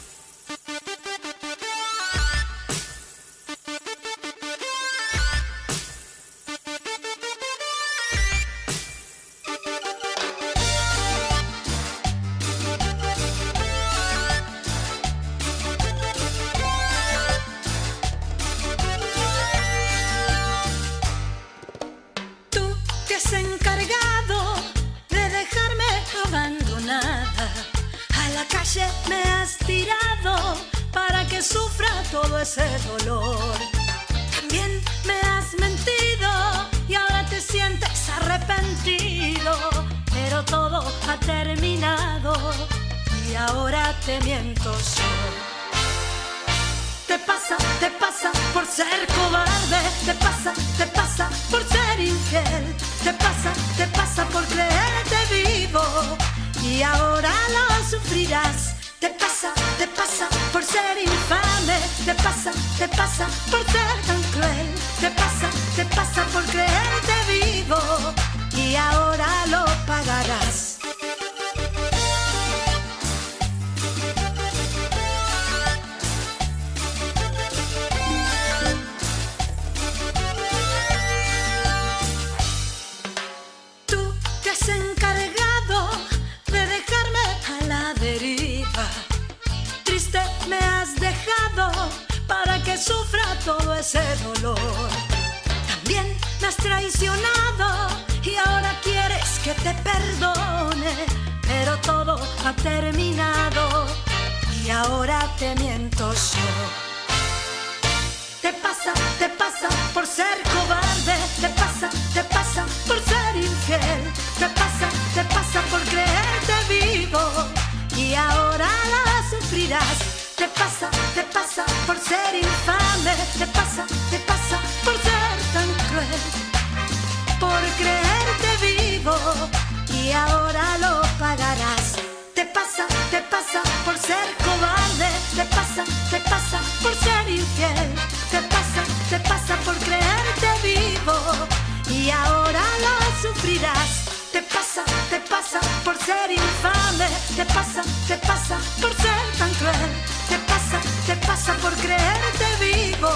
creerte vivo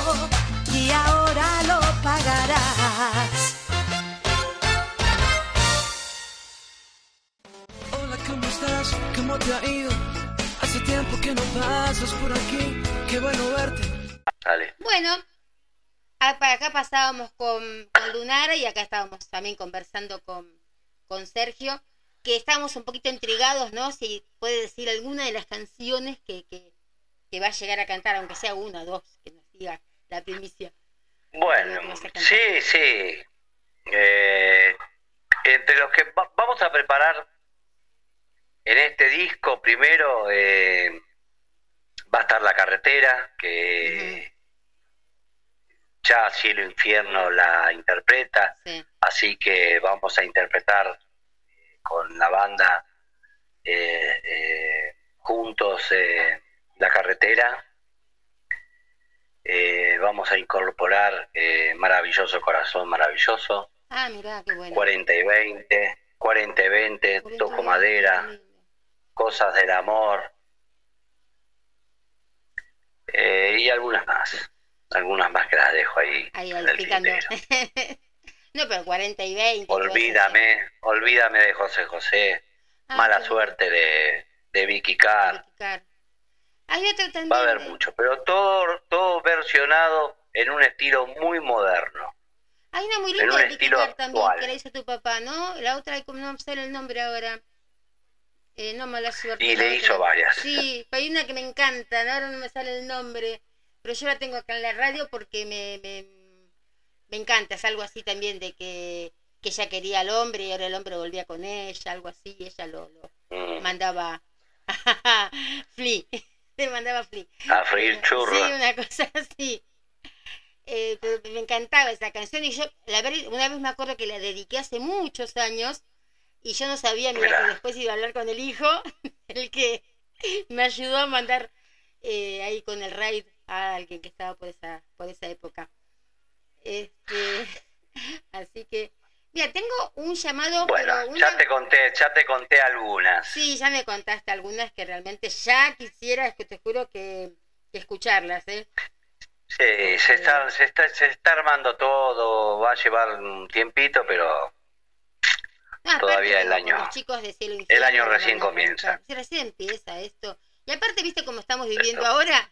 y ahora lo pagarás. Hola, ¿cómo estás? ¿Cómo te ha ido? Hace tiempo que no pasas por aquí. Qué bueno verte. Dale. Bueno, para acá pasábamos con, con Lunara y acá estábamos también conversando con, con Sergio, que estábamos un poquito intrigados, ¿no? Si puede decir alguna de las canciones que, que, que va a llegar a cantar, aunque sea una o dos, que nos diga la primicia. Bueno, sí, sí. Eh, entre los que va- vamos a preparar en este disco, primero eh, va a estar La Carretera, que ya Cielo Infierno la interpreta, Sí. así que vamos a interpretar eh, con la banda eh, juntos eh, La Carretera. Eh, vamos a incorporar eh, Maravilloso Corazón Maravilloso, Ah, mirá, qué bueno. 40 y 20, 40 y 20, Toco Madera, Cosas del Amor, eh, y algunas más, algunas más que las dejo ahí. Ahí, ahí, picando. no, pero 40 y 20. todo eso, Olvídame, olvídame de José José, Ah, Mala suerte de, de Vicky Carr, otro también. Va a haber mucho, pero todo, todo versionado en un estilo muy moderno. Hay una muy linda de también que la hizo tu papá, ¿no? La otra, como no me sale el nombre ahora. Eh, no mala suerte. Y le hizo varias. Sí, hay una que me encanta, ¿no? ahora no me sale el nombre, pero yo la tengo acá en la radio porque me, me, me encanta. Es algo así también de que, que ella quería al hombre y ahora el hombre volvía con ella, algo así, y ella lo, lo Mm, mandaba Flea. Le mandaba Flea. a freír churros. Sí, una cosa así. Eh, pero me encantaba esa canción y yo, la ver- una vez me acuerdo que la dediqué hace muchos años y yo no sabía, mira, Mirá. que después iba a hablar con el hijo, el que me ayudó a mandar eh, ahí con el raid a alguien que estaba por esa, por esa época. Este, así que, mira, tengo un llamado, Bueno, pero una- ya te conté, ya te conté algunas. Sí, ya me contaste algunas que realmente ya quisiera, es que te juro que, que escucharlas, ¿eh? Sí, se está, se está, se está armando todo, va a llevar un tiempito, pero No, aparte Todavía el año- los chicos de cielo el año recién comienza. Recién empieza esto. Y aparte, viste cómo estamos viviendo Esto. ahora,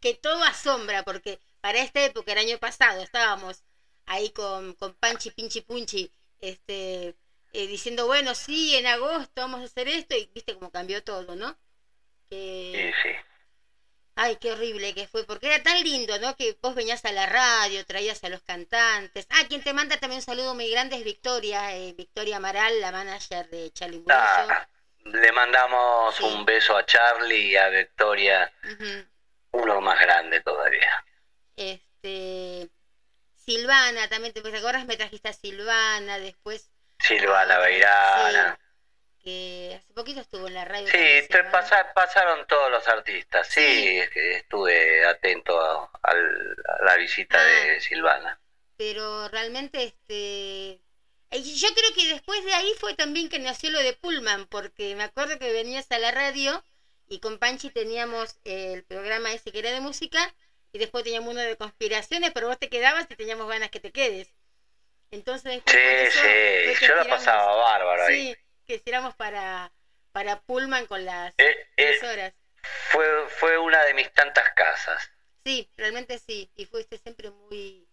que todo asombra, porque para esta época, el año pasado, estábamos ahí con, con Panchi, Pinchi, Punchi, este, eh, diciendo, bueno, sí, en agosto vamos a hacer esto, y viste cómo cambió todo, ¿no? Sí, sí. Ay, qué horrible que fue, porque era tan lindo, ¿no? Que vos venías a la radio, traías a los cantantes. Ah, quien te manda también un saludo muy grande es Victoria, eh, Victoria Amaral, la manager de Charlie. Ah, le mandamos un beso a Charlie y a Victoria, uno más grande todavía. Este, Silvana, también te, ¿te acuerdas? Me trajiste a Silvana, después Silvana Beirana, que hace poquito estuvo en la radio. Sí, pasaron todos los artistas, sí, estuve atento a, la visita de ah. Silvana. Pero realmente, este, yo creo que después de ahí fue también que nació lo de Pullman, porque me acuerdo que venías a la radio y con Panchi teníamos el programa ese que era de música y después teníamos uno de conspiraciones, pero vos te quedabas y teníamos ganas que te quedes. Entonces, sí, sí, yo lo pasaba bárbaro sí, que hiciéramos para, para Pullman con las eh, eh, horas. Fue, fue una de mis tantas casas. Sí, realmente sí, y fuiste siempre muy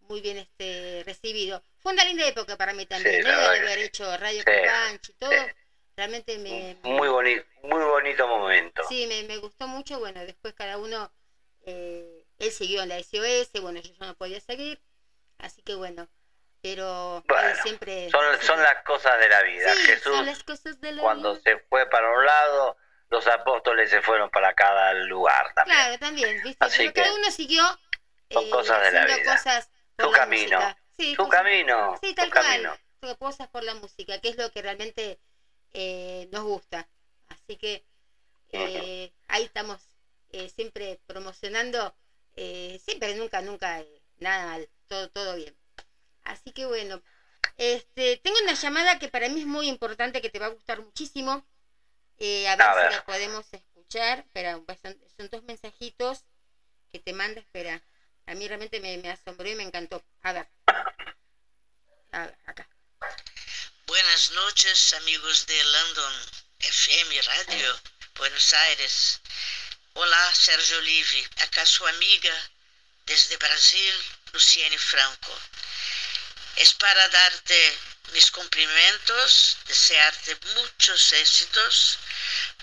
muy bien este recibido. Fue una linda época para mí también, sí, ¿no? De haber hecho radio con Panchi y todo. Realmente me... Muy, bonito muy bonito momento. Sí, me, me gustó mucho. Bueno, después cada uno, eh, él siguió en la SOS, bueno, yo ya no podía seguir. Así que bueno, pero siempre... Son, son las cosas de la vida. Jesús, cuando se fue para un lado, los apóstoles se fueron para cada lugar también. Claro, también, ¿viste? Así que cada uno siguió son cosas de la vida. Cosas su camino. Sí, su camino. Sí, tal cual. Cosas por la música, que es lo que realmente eh, nos gusta. Así que eh, ahí estamos eh, siempre promocionando, siempre, nunca, nunca, nada mal, todo, todo bien. Así que bueno, este, tengo una llamada que para mí es muy importante, que te va a gustar muchísimo. a, ver si la podemos escuchar. Espera, son, son, dos mensajitos que te manda, espera. A mí realmente me, me asombró y me encantó. A ver. A ver, acá. Buenas noches, amigos de London FM Radio, Buenos Aires. Olá, Sérgio Olive. Acá su amiga desde Brasil, Luciene Franco. Es para darte mis cumprimentos, desearte muchos éxitos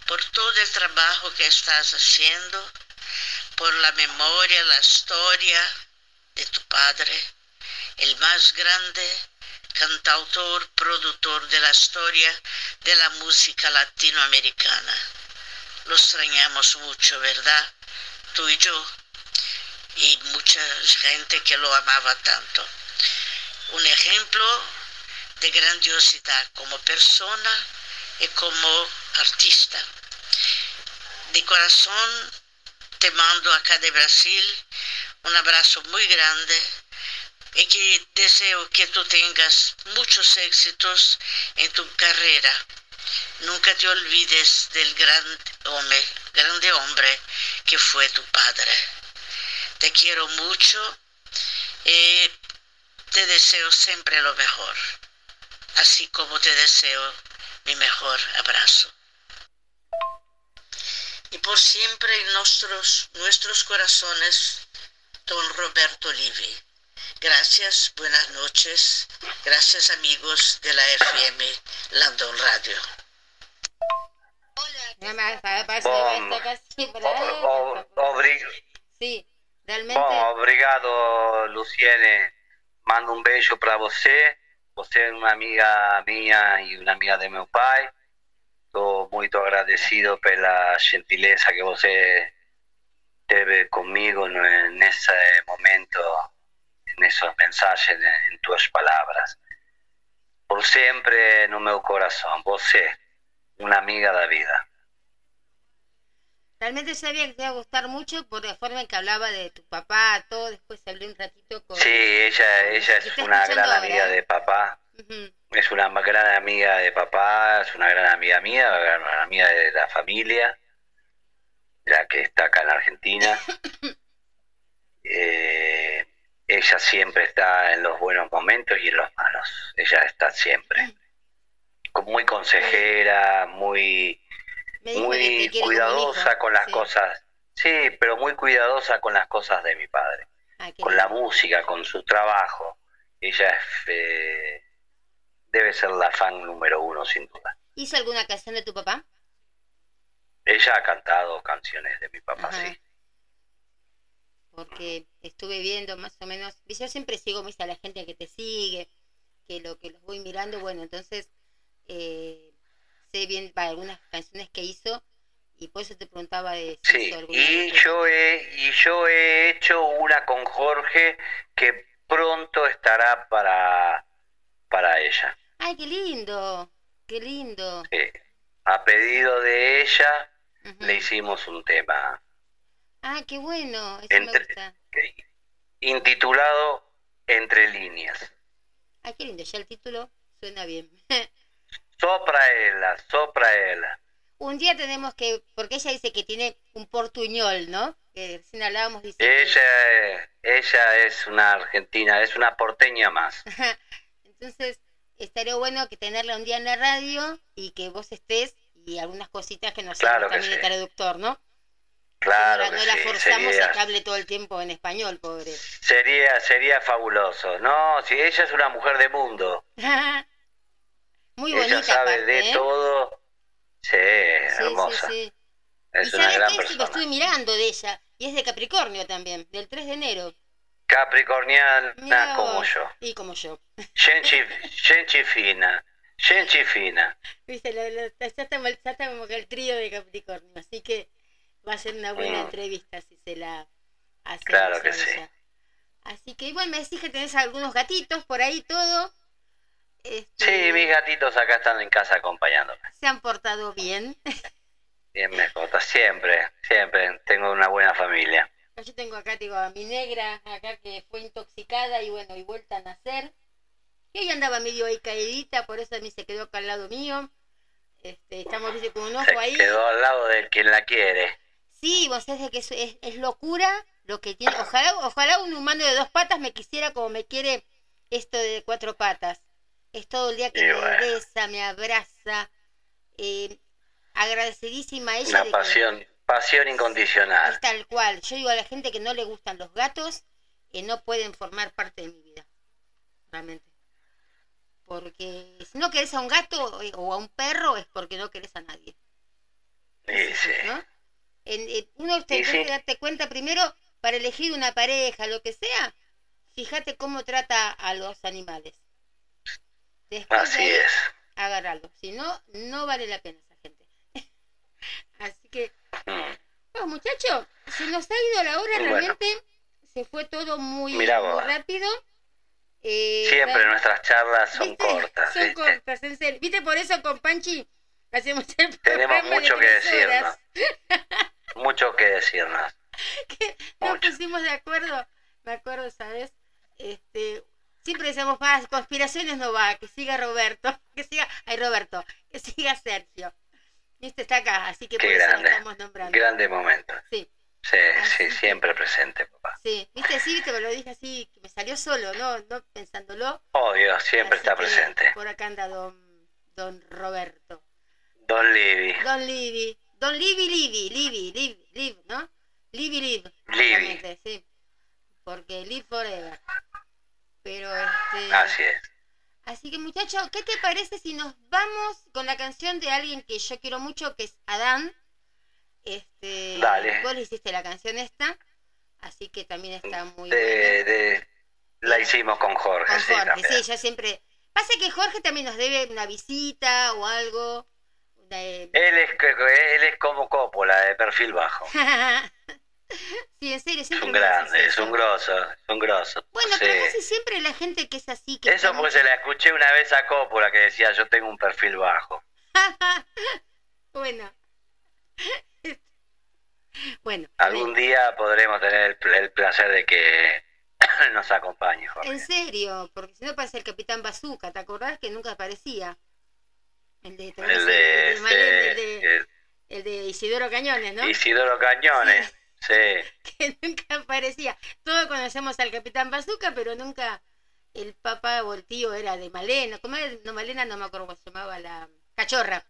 por todo el trabajo que estás haciendo por la memoria, la historia de tu padre, el más grande cantautor, productor de la historia de la música latinoamericana. Lo extrañamos mucho, ¿verdad? Tú y yo, y mucha gente que lo amaba tanto. Un ejemplo de grandiosidad como persona y como artista. De corazón te mando acá de Brasil un abrazo muy grande y que deseo que tú tengas muchos éxitos en tu carrera. Nunca te olvides del gran hombre, grande hombre que fue tu padre. Te quiero mucho y te deseo siempre lo mejor, así como te deseo mi mejor abrazo y por siempre en nuestros, nuestros corazones, don Roberto Livi. Gracias, buenas noches. Gracias amigos de la FM Landon Radio. Sí, realmente. obrigado, Luciene. Mando un beso para você. Você es una amiga mía y una amiga de mi pai. Estou muito agradecido pela gentileza que você teve comigo nesse momento, nesses mensagens, em tuas palavras. Por sempre no meu coração, você, uma amiga da vida. Realmente sabía que te iba a gustar mucho por la forma en que hablaba de tu papá, todo. Después hablé un ratito con. Sí, ella, ella es una gran amiga de papá. Es una gran amiga de papá, es una gran amiga mía, una gran amiga de la familia, ya que está acá en Argentina. Eh, ella siempre está en los buenos momentos y en los malos. Ella está siempre. Muy consejera, muy, muy cuidadosa con las cosas. Sí, pero muy cuidadosa con las cosas de mi padre. Ah, con la música, con su trabajo. Ella es... Eh, debe ser la fan número uno, sin duda. ¿Hizo alguna canción de tu papá? Ella ha cantado canciones de mi papá, sí. Porque estuve viendo más o menos, yo siempre sigo a la gente que te sigue, que lo que los voy mirando, bueno, entonces eh, sé bien para algunas canciones que hizo y por eso te preguntaba de sí, y yo he y yo he hecho una con Jorge que pronto estará para para ella Ay, qué lindo. qué lindo. Sí. A pedido de ella le hicimos un tema Ah, qué bueno, eso Entre- me gusta. intitulado Entre líneas. Ah, qué lindo, ya el título suena bien. Sopra ella, sopra ella. Un día tenemos que, porque ella dice que tiene un portuñol, ¿no? Que recién hablábamos, dice que- Ella, ella es una argentina, es una porteña más. Entonces, estaría bueno que tenerla un día en la radio y que vos estés y algunas cositas que nos Claro que también de sí. traductor, ¿no? Claro no que la sí, forzamos a que hable todo el tiempo en español, pobre. sería, sería fabuloso. No, si ella es una mujer de mundo, Muy ella bonita sabe aparte, de ¿eh? todo. Sí, Sí, hermosa. sí, sí. Es y una sabes gran qué? Sí, persona. estuve mirando de ella. Y es de Capricornio también, del 3 de enero. Capricorniana Mirá como yo. Y como yo. Genchi, genchi fina. Genchi fina. Viste, la- la- ya, estamos, ya estamos con el trío de Capricornio. Así que va a ser una buena Mm. entrevista si se la hacemos Claro que sí. ella. Así que igual me decís que tenés algunos gatitos por ahí todo. Este, Sí, mis gatitos acá están en casa acompañándome. Se han portado bien. Bien, me conta, siempre, siempre tengo una buena familia. Yo tengo acá, digo, a mi negra, acá que fue intoxicada y bueno, y vuelta a nacer. Y ella andaba medio ahí caídita, por eso a mí se quedó acá al lado mío. Este, estamos con un ojo Se ahí. quedó al lado de quien la quiere. Sí, vos sabés que es, es, es locura lo que tiene. Ojalá, ojalá un humano de dos patas me quisiera como me quiere esto de cuatro patas. Es todo el día que Y me bueno. besa, me abraza. Eh, agradecidísima a ella. Una de que- pasión, pasión incondicional. es tal cual. Yo digo a la gente que no le gustan los gatos, que no pueden formar parte de mi vida. Realmente. Porque si no querés a un gato eh, o a un perro es porque no querés a nadie. Sí, sí. ¿no? En- en- uno Y sí. tiene que darte cuenta primero para elegir una pareja, lo que sea, fíjate cómo trata a los animales. Después Así es. agárralo. Si no, no vale la pena esa gente. Así que, Mm. bueno, muchachos, se nos ha ido la hora, Bueno. realmente se fue todo muy, muy rápido. Eh, Siempre nuestras charlas son ¿Viste? cortas. Son ¿viste? cortas, en serio. ¿Viste? Por eso con Panchi hacemos el Tenemos mucho de que decirnos. Mucho que decirnos. Nos pusimos de acuerdo, me acuerdo, ¿sabes? Este, siempre decíamos, "Ah, conspiraciones no va, que siga Roberto, que siga, ay Roberto, que siga Sergio. Y este está acá, así que Qué por eso lo estamos nombrando. Grande momento. Sí. Sí, sí, siempre presente, papá. Sí, viste, sí, viste, me lo dije así, que me salió solo, no, no pensándolo. Obvio, siempre Así está presente. Por acá anda don, don Roberto. Don Libby. Don Libby. Don Libby, Libby, Libby, Libby, Live, ¿no? Libby. Libby. justamente, Sí. Porque Live Forever. Pero este. Así es. Así que muchachos, ¿qué te parece si nos vamos con la canción de alguien que yo quiero mucho, que es Adán? Este, Dale. Vos le hiciste la canción esta, así que también está muy De, buena. de- la hicimos con Jorge, Con sí, Jorge, también. sí, yo siempre... Pasa que Jorge también nos debe una visita o algo. de- Él es, él es como Coppola, de perfil bajo. sí, en serio, Es siempre un me haces grande, es un grosso, es un grosso. Bueno, Sí. pero casi siempre la gente que es así, que Eso porque se la escuché una vez a Coppola que decía yo tengo un perfil bajo. bueno. bueno, Algún día podremos tener el, el placer de que nos acompañe, Jorge. en serio, porque si no parece el Capitán Bazooka, ¿te acordás que nunca aparecía? El de. El de, el de, el de- el de Isidoro Cañones, ¿no? Isidoro Cañones, sí. que nunca aparecía. Todos conocemos al Capitán Bazooka, pero nunca el papá o el tío era de Malena. ¿Cómo era? No, Malena no me acuerdo cómo se llamaba la cachorra.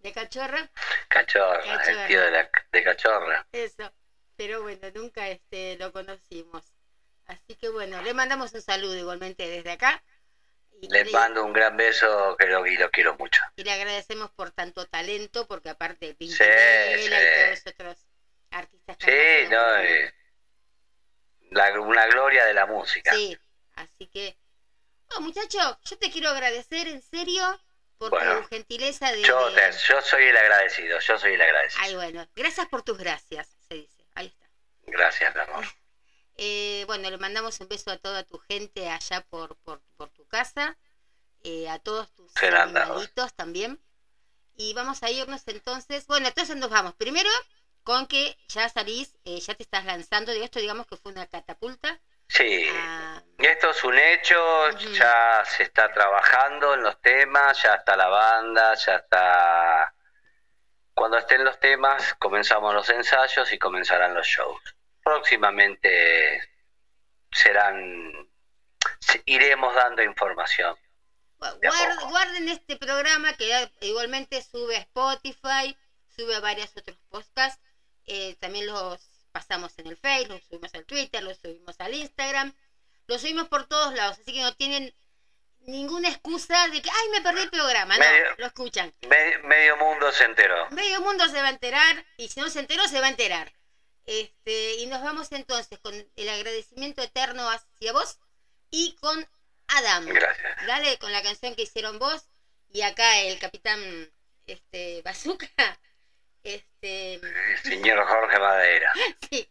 De cachorra, Cachorra, Cachorra. el tío de, la, de Cachorra. eso. Pero bueno, nunca este lo conocimos. Así que bueno, le mandamos un saludo igualmente desde acá. Y Les le- mando un gran beso que lo, y lo quiero mucho. y le agradecemos por tanto talento, porque aparte de Sí, Pimpinela y sí. todos otros artistas Sí, no, eh, la- una gloria de la música. Sí, así que, oh, muchacho, yo te quiero agradecer en serio por Bueno, tu gentileza de... Yo, de- yo soy el agradecido, yo soy el agradecido. Ay, bueno, gracias por tus gracias, se dice. Ahí está. Gracias, mi amor. Eh, bueno, le mandamos un beso a toda tu gente allá por, por, por tu casa. eh, a todos tus animalitos también. Y vamos a irnos entonces, bueno, entonces nos vamos. Primero con que ya salís, eh, ya te estás lanzando de esto, digamos que fue una catapulta. Sí, a- esto es un hecho, ya se está trabajando en los temas, ya está la banda, ya está... Cuando estén los temas, comenzamos los ensayos y comenzarán los shows. Próximamente serán... se- iremos dando información. Guard- guarden este programa que ya igualmente sube a Spotify, sube a varios otros podcasts. Eh, también los pasamos en el Facebook, los subimos al Twitter, los subimos al Instagram. Los subimos por todos lados, así que no tienen ninguna excusa de que, ay, me perdí el programa. No, Medio- lo escuchan. Me- medio mundo se enteró. Medio mundo se va a enterar y si no se enteró, se va a enterar. Este, y nos vamos entonces con el agradecimiento eterno hacia vos y con Adam. Gracias. Dale con la canción que hicieron vos y acá el capitán este Bazooka. Este, Señor Jorge Madeira. sí.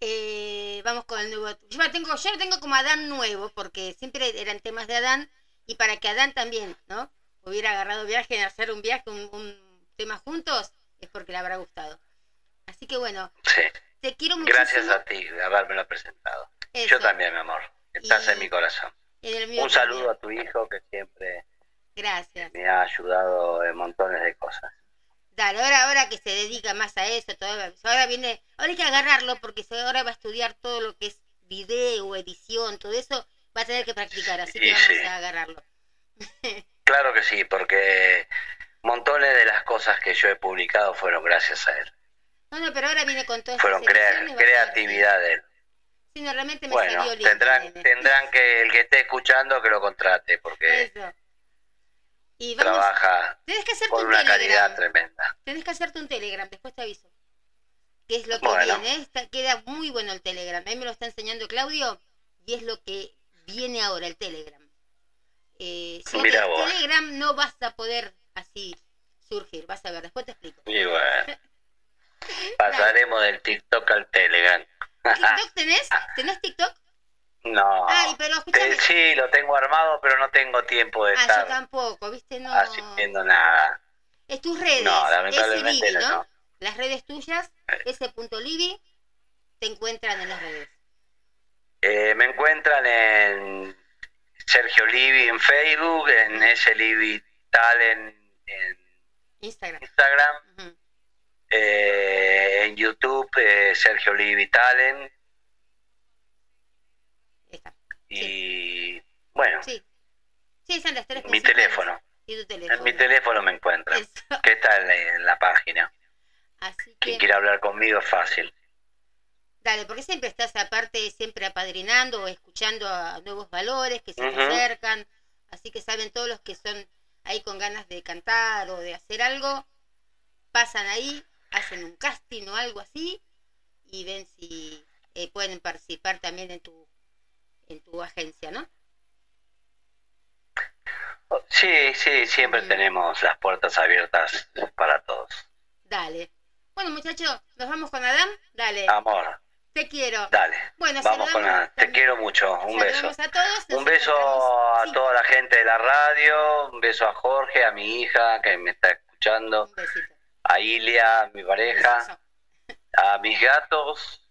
Eh, vamos con el nuevo. Yo la tengo, yo lo tengo como Adán nuevo, porque siempre eran temas de Adán, y para que Adán también, ¿no? Hubiera agarrado viaje en hacer un viaje, un, un tema juntos, es porque le habrá gustado. Así que bueno, Sí. te quiero muchísimo. Gracias a ti de haberme presentado. Eso. Yo también, mi amor. Estás Y- en mi corazón. En Un saludo también. a tu hijo que siempre Gracias. me ha ayudado en montones de cosas. Dale, ahora, ahora que se dedica más a eso, todo, ahora viene, ahora hay que agarrarlo porque ahora va a estudiar todo lo que es video, edición, todo eso, va a tener que practicar, así que Y vamos sí. a agarrarlo. Claro que sí, porque montones de las cosas que yo he publicado fueron gracias a él. No, no, pero ahora viene con todas Fueron crea- creatividad de él. Sí, no, realmente me Bueno, salió lindo, tendrán, nene. tendrán que el que esté escuchando que lo contrate, porque Eso. Y vamos, trabaja tenés que hacerte con un una telegram. calidad tremenda. Tenés que hacerte un telegram, después te aviso. Que es lo que Bueno. viene, está- queda muy bueno el telegram. A mí me lo está enseñando Claudio y es lo que viene ahora, el telegram. Eh, si vos. telegram no vas a poder así surgir, vas a ver, después te explico. Y bueno, pasaremos del TikTok al Telegram. ¿TikTok tenés? ¿Tenés TikTok? No. Ay, pero. Te- sí, lo tengo armado, pero no tengo tiempo de Ah, yo estar tampoco, ¿viste? No. haciendo nada. Es tus redes. No, lamentablemente Libby, no, ¿no? Las redes tuyas, ese punto Libby, te encuentran en las redes. Eh, me encuentran en Sergio Livi en Facebook, en ese Livi Talent en Instagram. Instagram, eh, en YouTube eh, Sergio Livi Talent. Y bueno, Sí. Sí, son las tres mi teléfono. Y tu En teléfono. mi teléfono me encuentran, Eso. que está en la, en la página. Así Quien que, quiera hablar conmigo es fácil. dale, porque siempre estás aparte, siempre apadrinando o escuchando a nuevos valores que se te acercan. Así que saben todos los que son ahí con ganas de cantar o de hacer algo, pasan ahí, hacen un casting o algo así y ven si eh, pueden participar también en tu en tu agencia, ¿no? Sí, sí, siempre tenemos las puertas abiertas para todos. Dale. Bueno, muchachos, nos vamos con Adam. Dale. Amor, Te quiero. dale. Bueno, Vamos con la... Te quiero mucho. Un beso. Saludamos a todos. Un beso a Sí, toda la gente de la radio, un beso a Jorge, a mi hija que me está escuchando, un besito. a Ilia, mi pareja, a mis gatos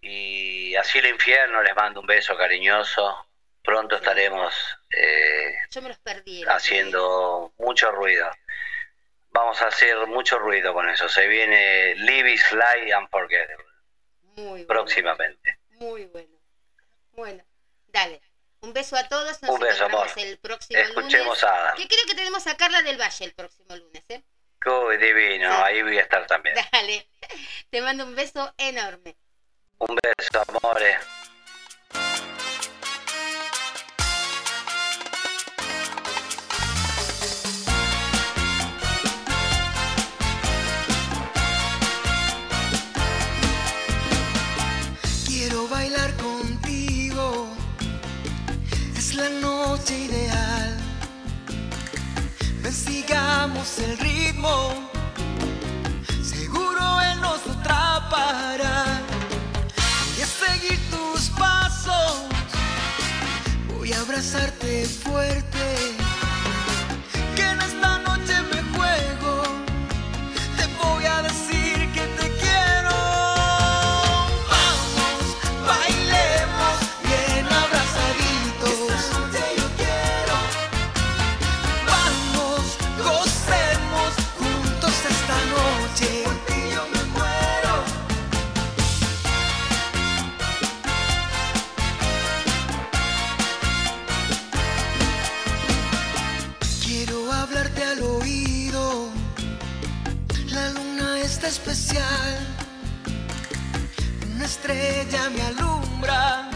y así el infierno les mando un beso cariñoso. Pronto estaremos eh, Yo me los perdí. el otro haciendo mucho ruido. Vamos a hacer mucho ruido con eso. Se viene Libby's Fly Unforgettable día. Muy bueno. próximamente. Muy bueno. Bueno, dale. Un beso a todos. Nos Un beso, amor. el próximo Escuchemos lunes. a Adam. Que creo que tenemos a Carla del Valle el próximo lunes, ¿eh? Uy, divino, Sí. ahí voy a estar también. Dale. Te mando un beso enorme. Un beso, amores. Quiero bailar contigo, es la noche ideal. Sigamos el ritmo, seguro él nos atrapará. Seguir tus pasos, voy a abrazarte fuerte. Especial. Una estrella me alumbra,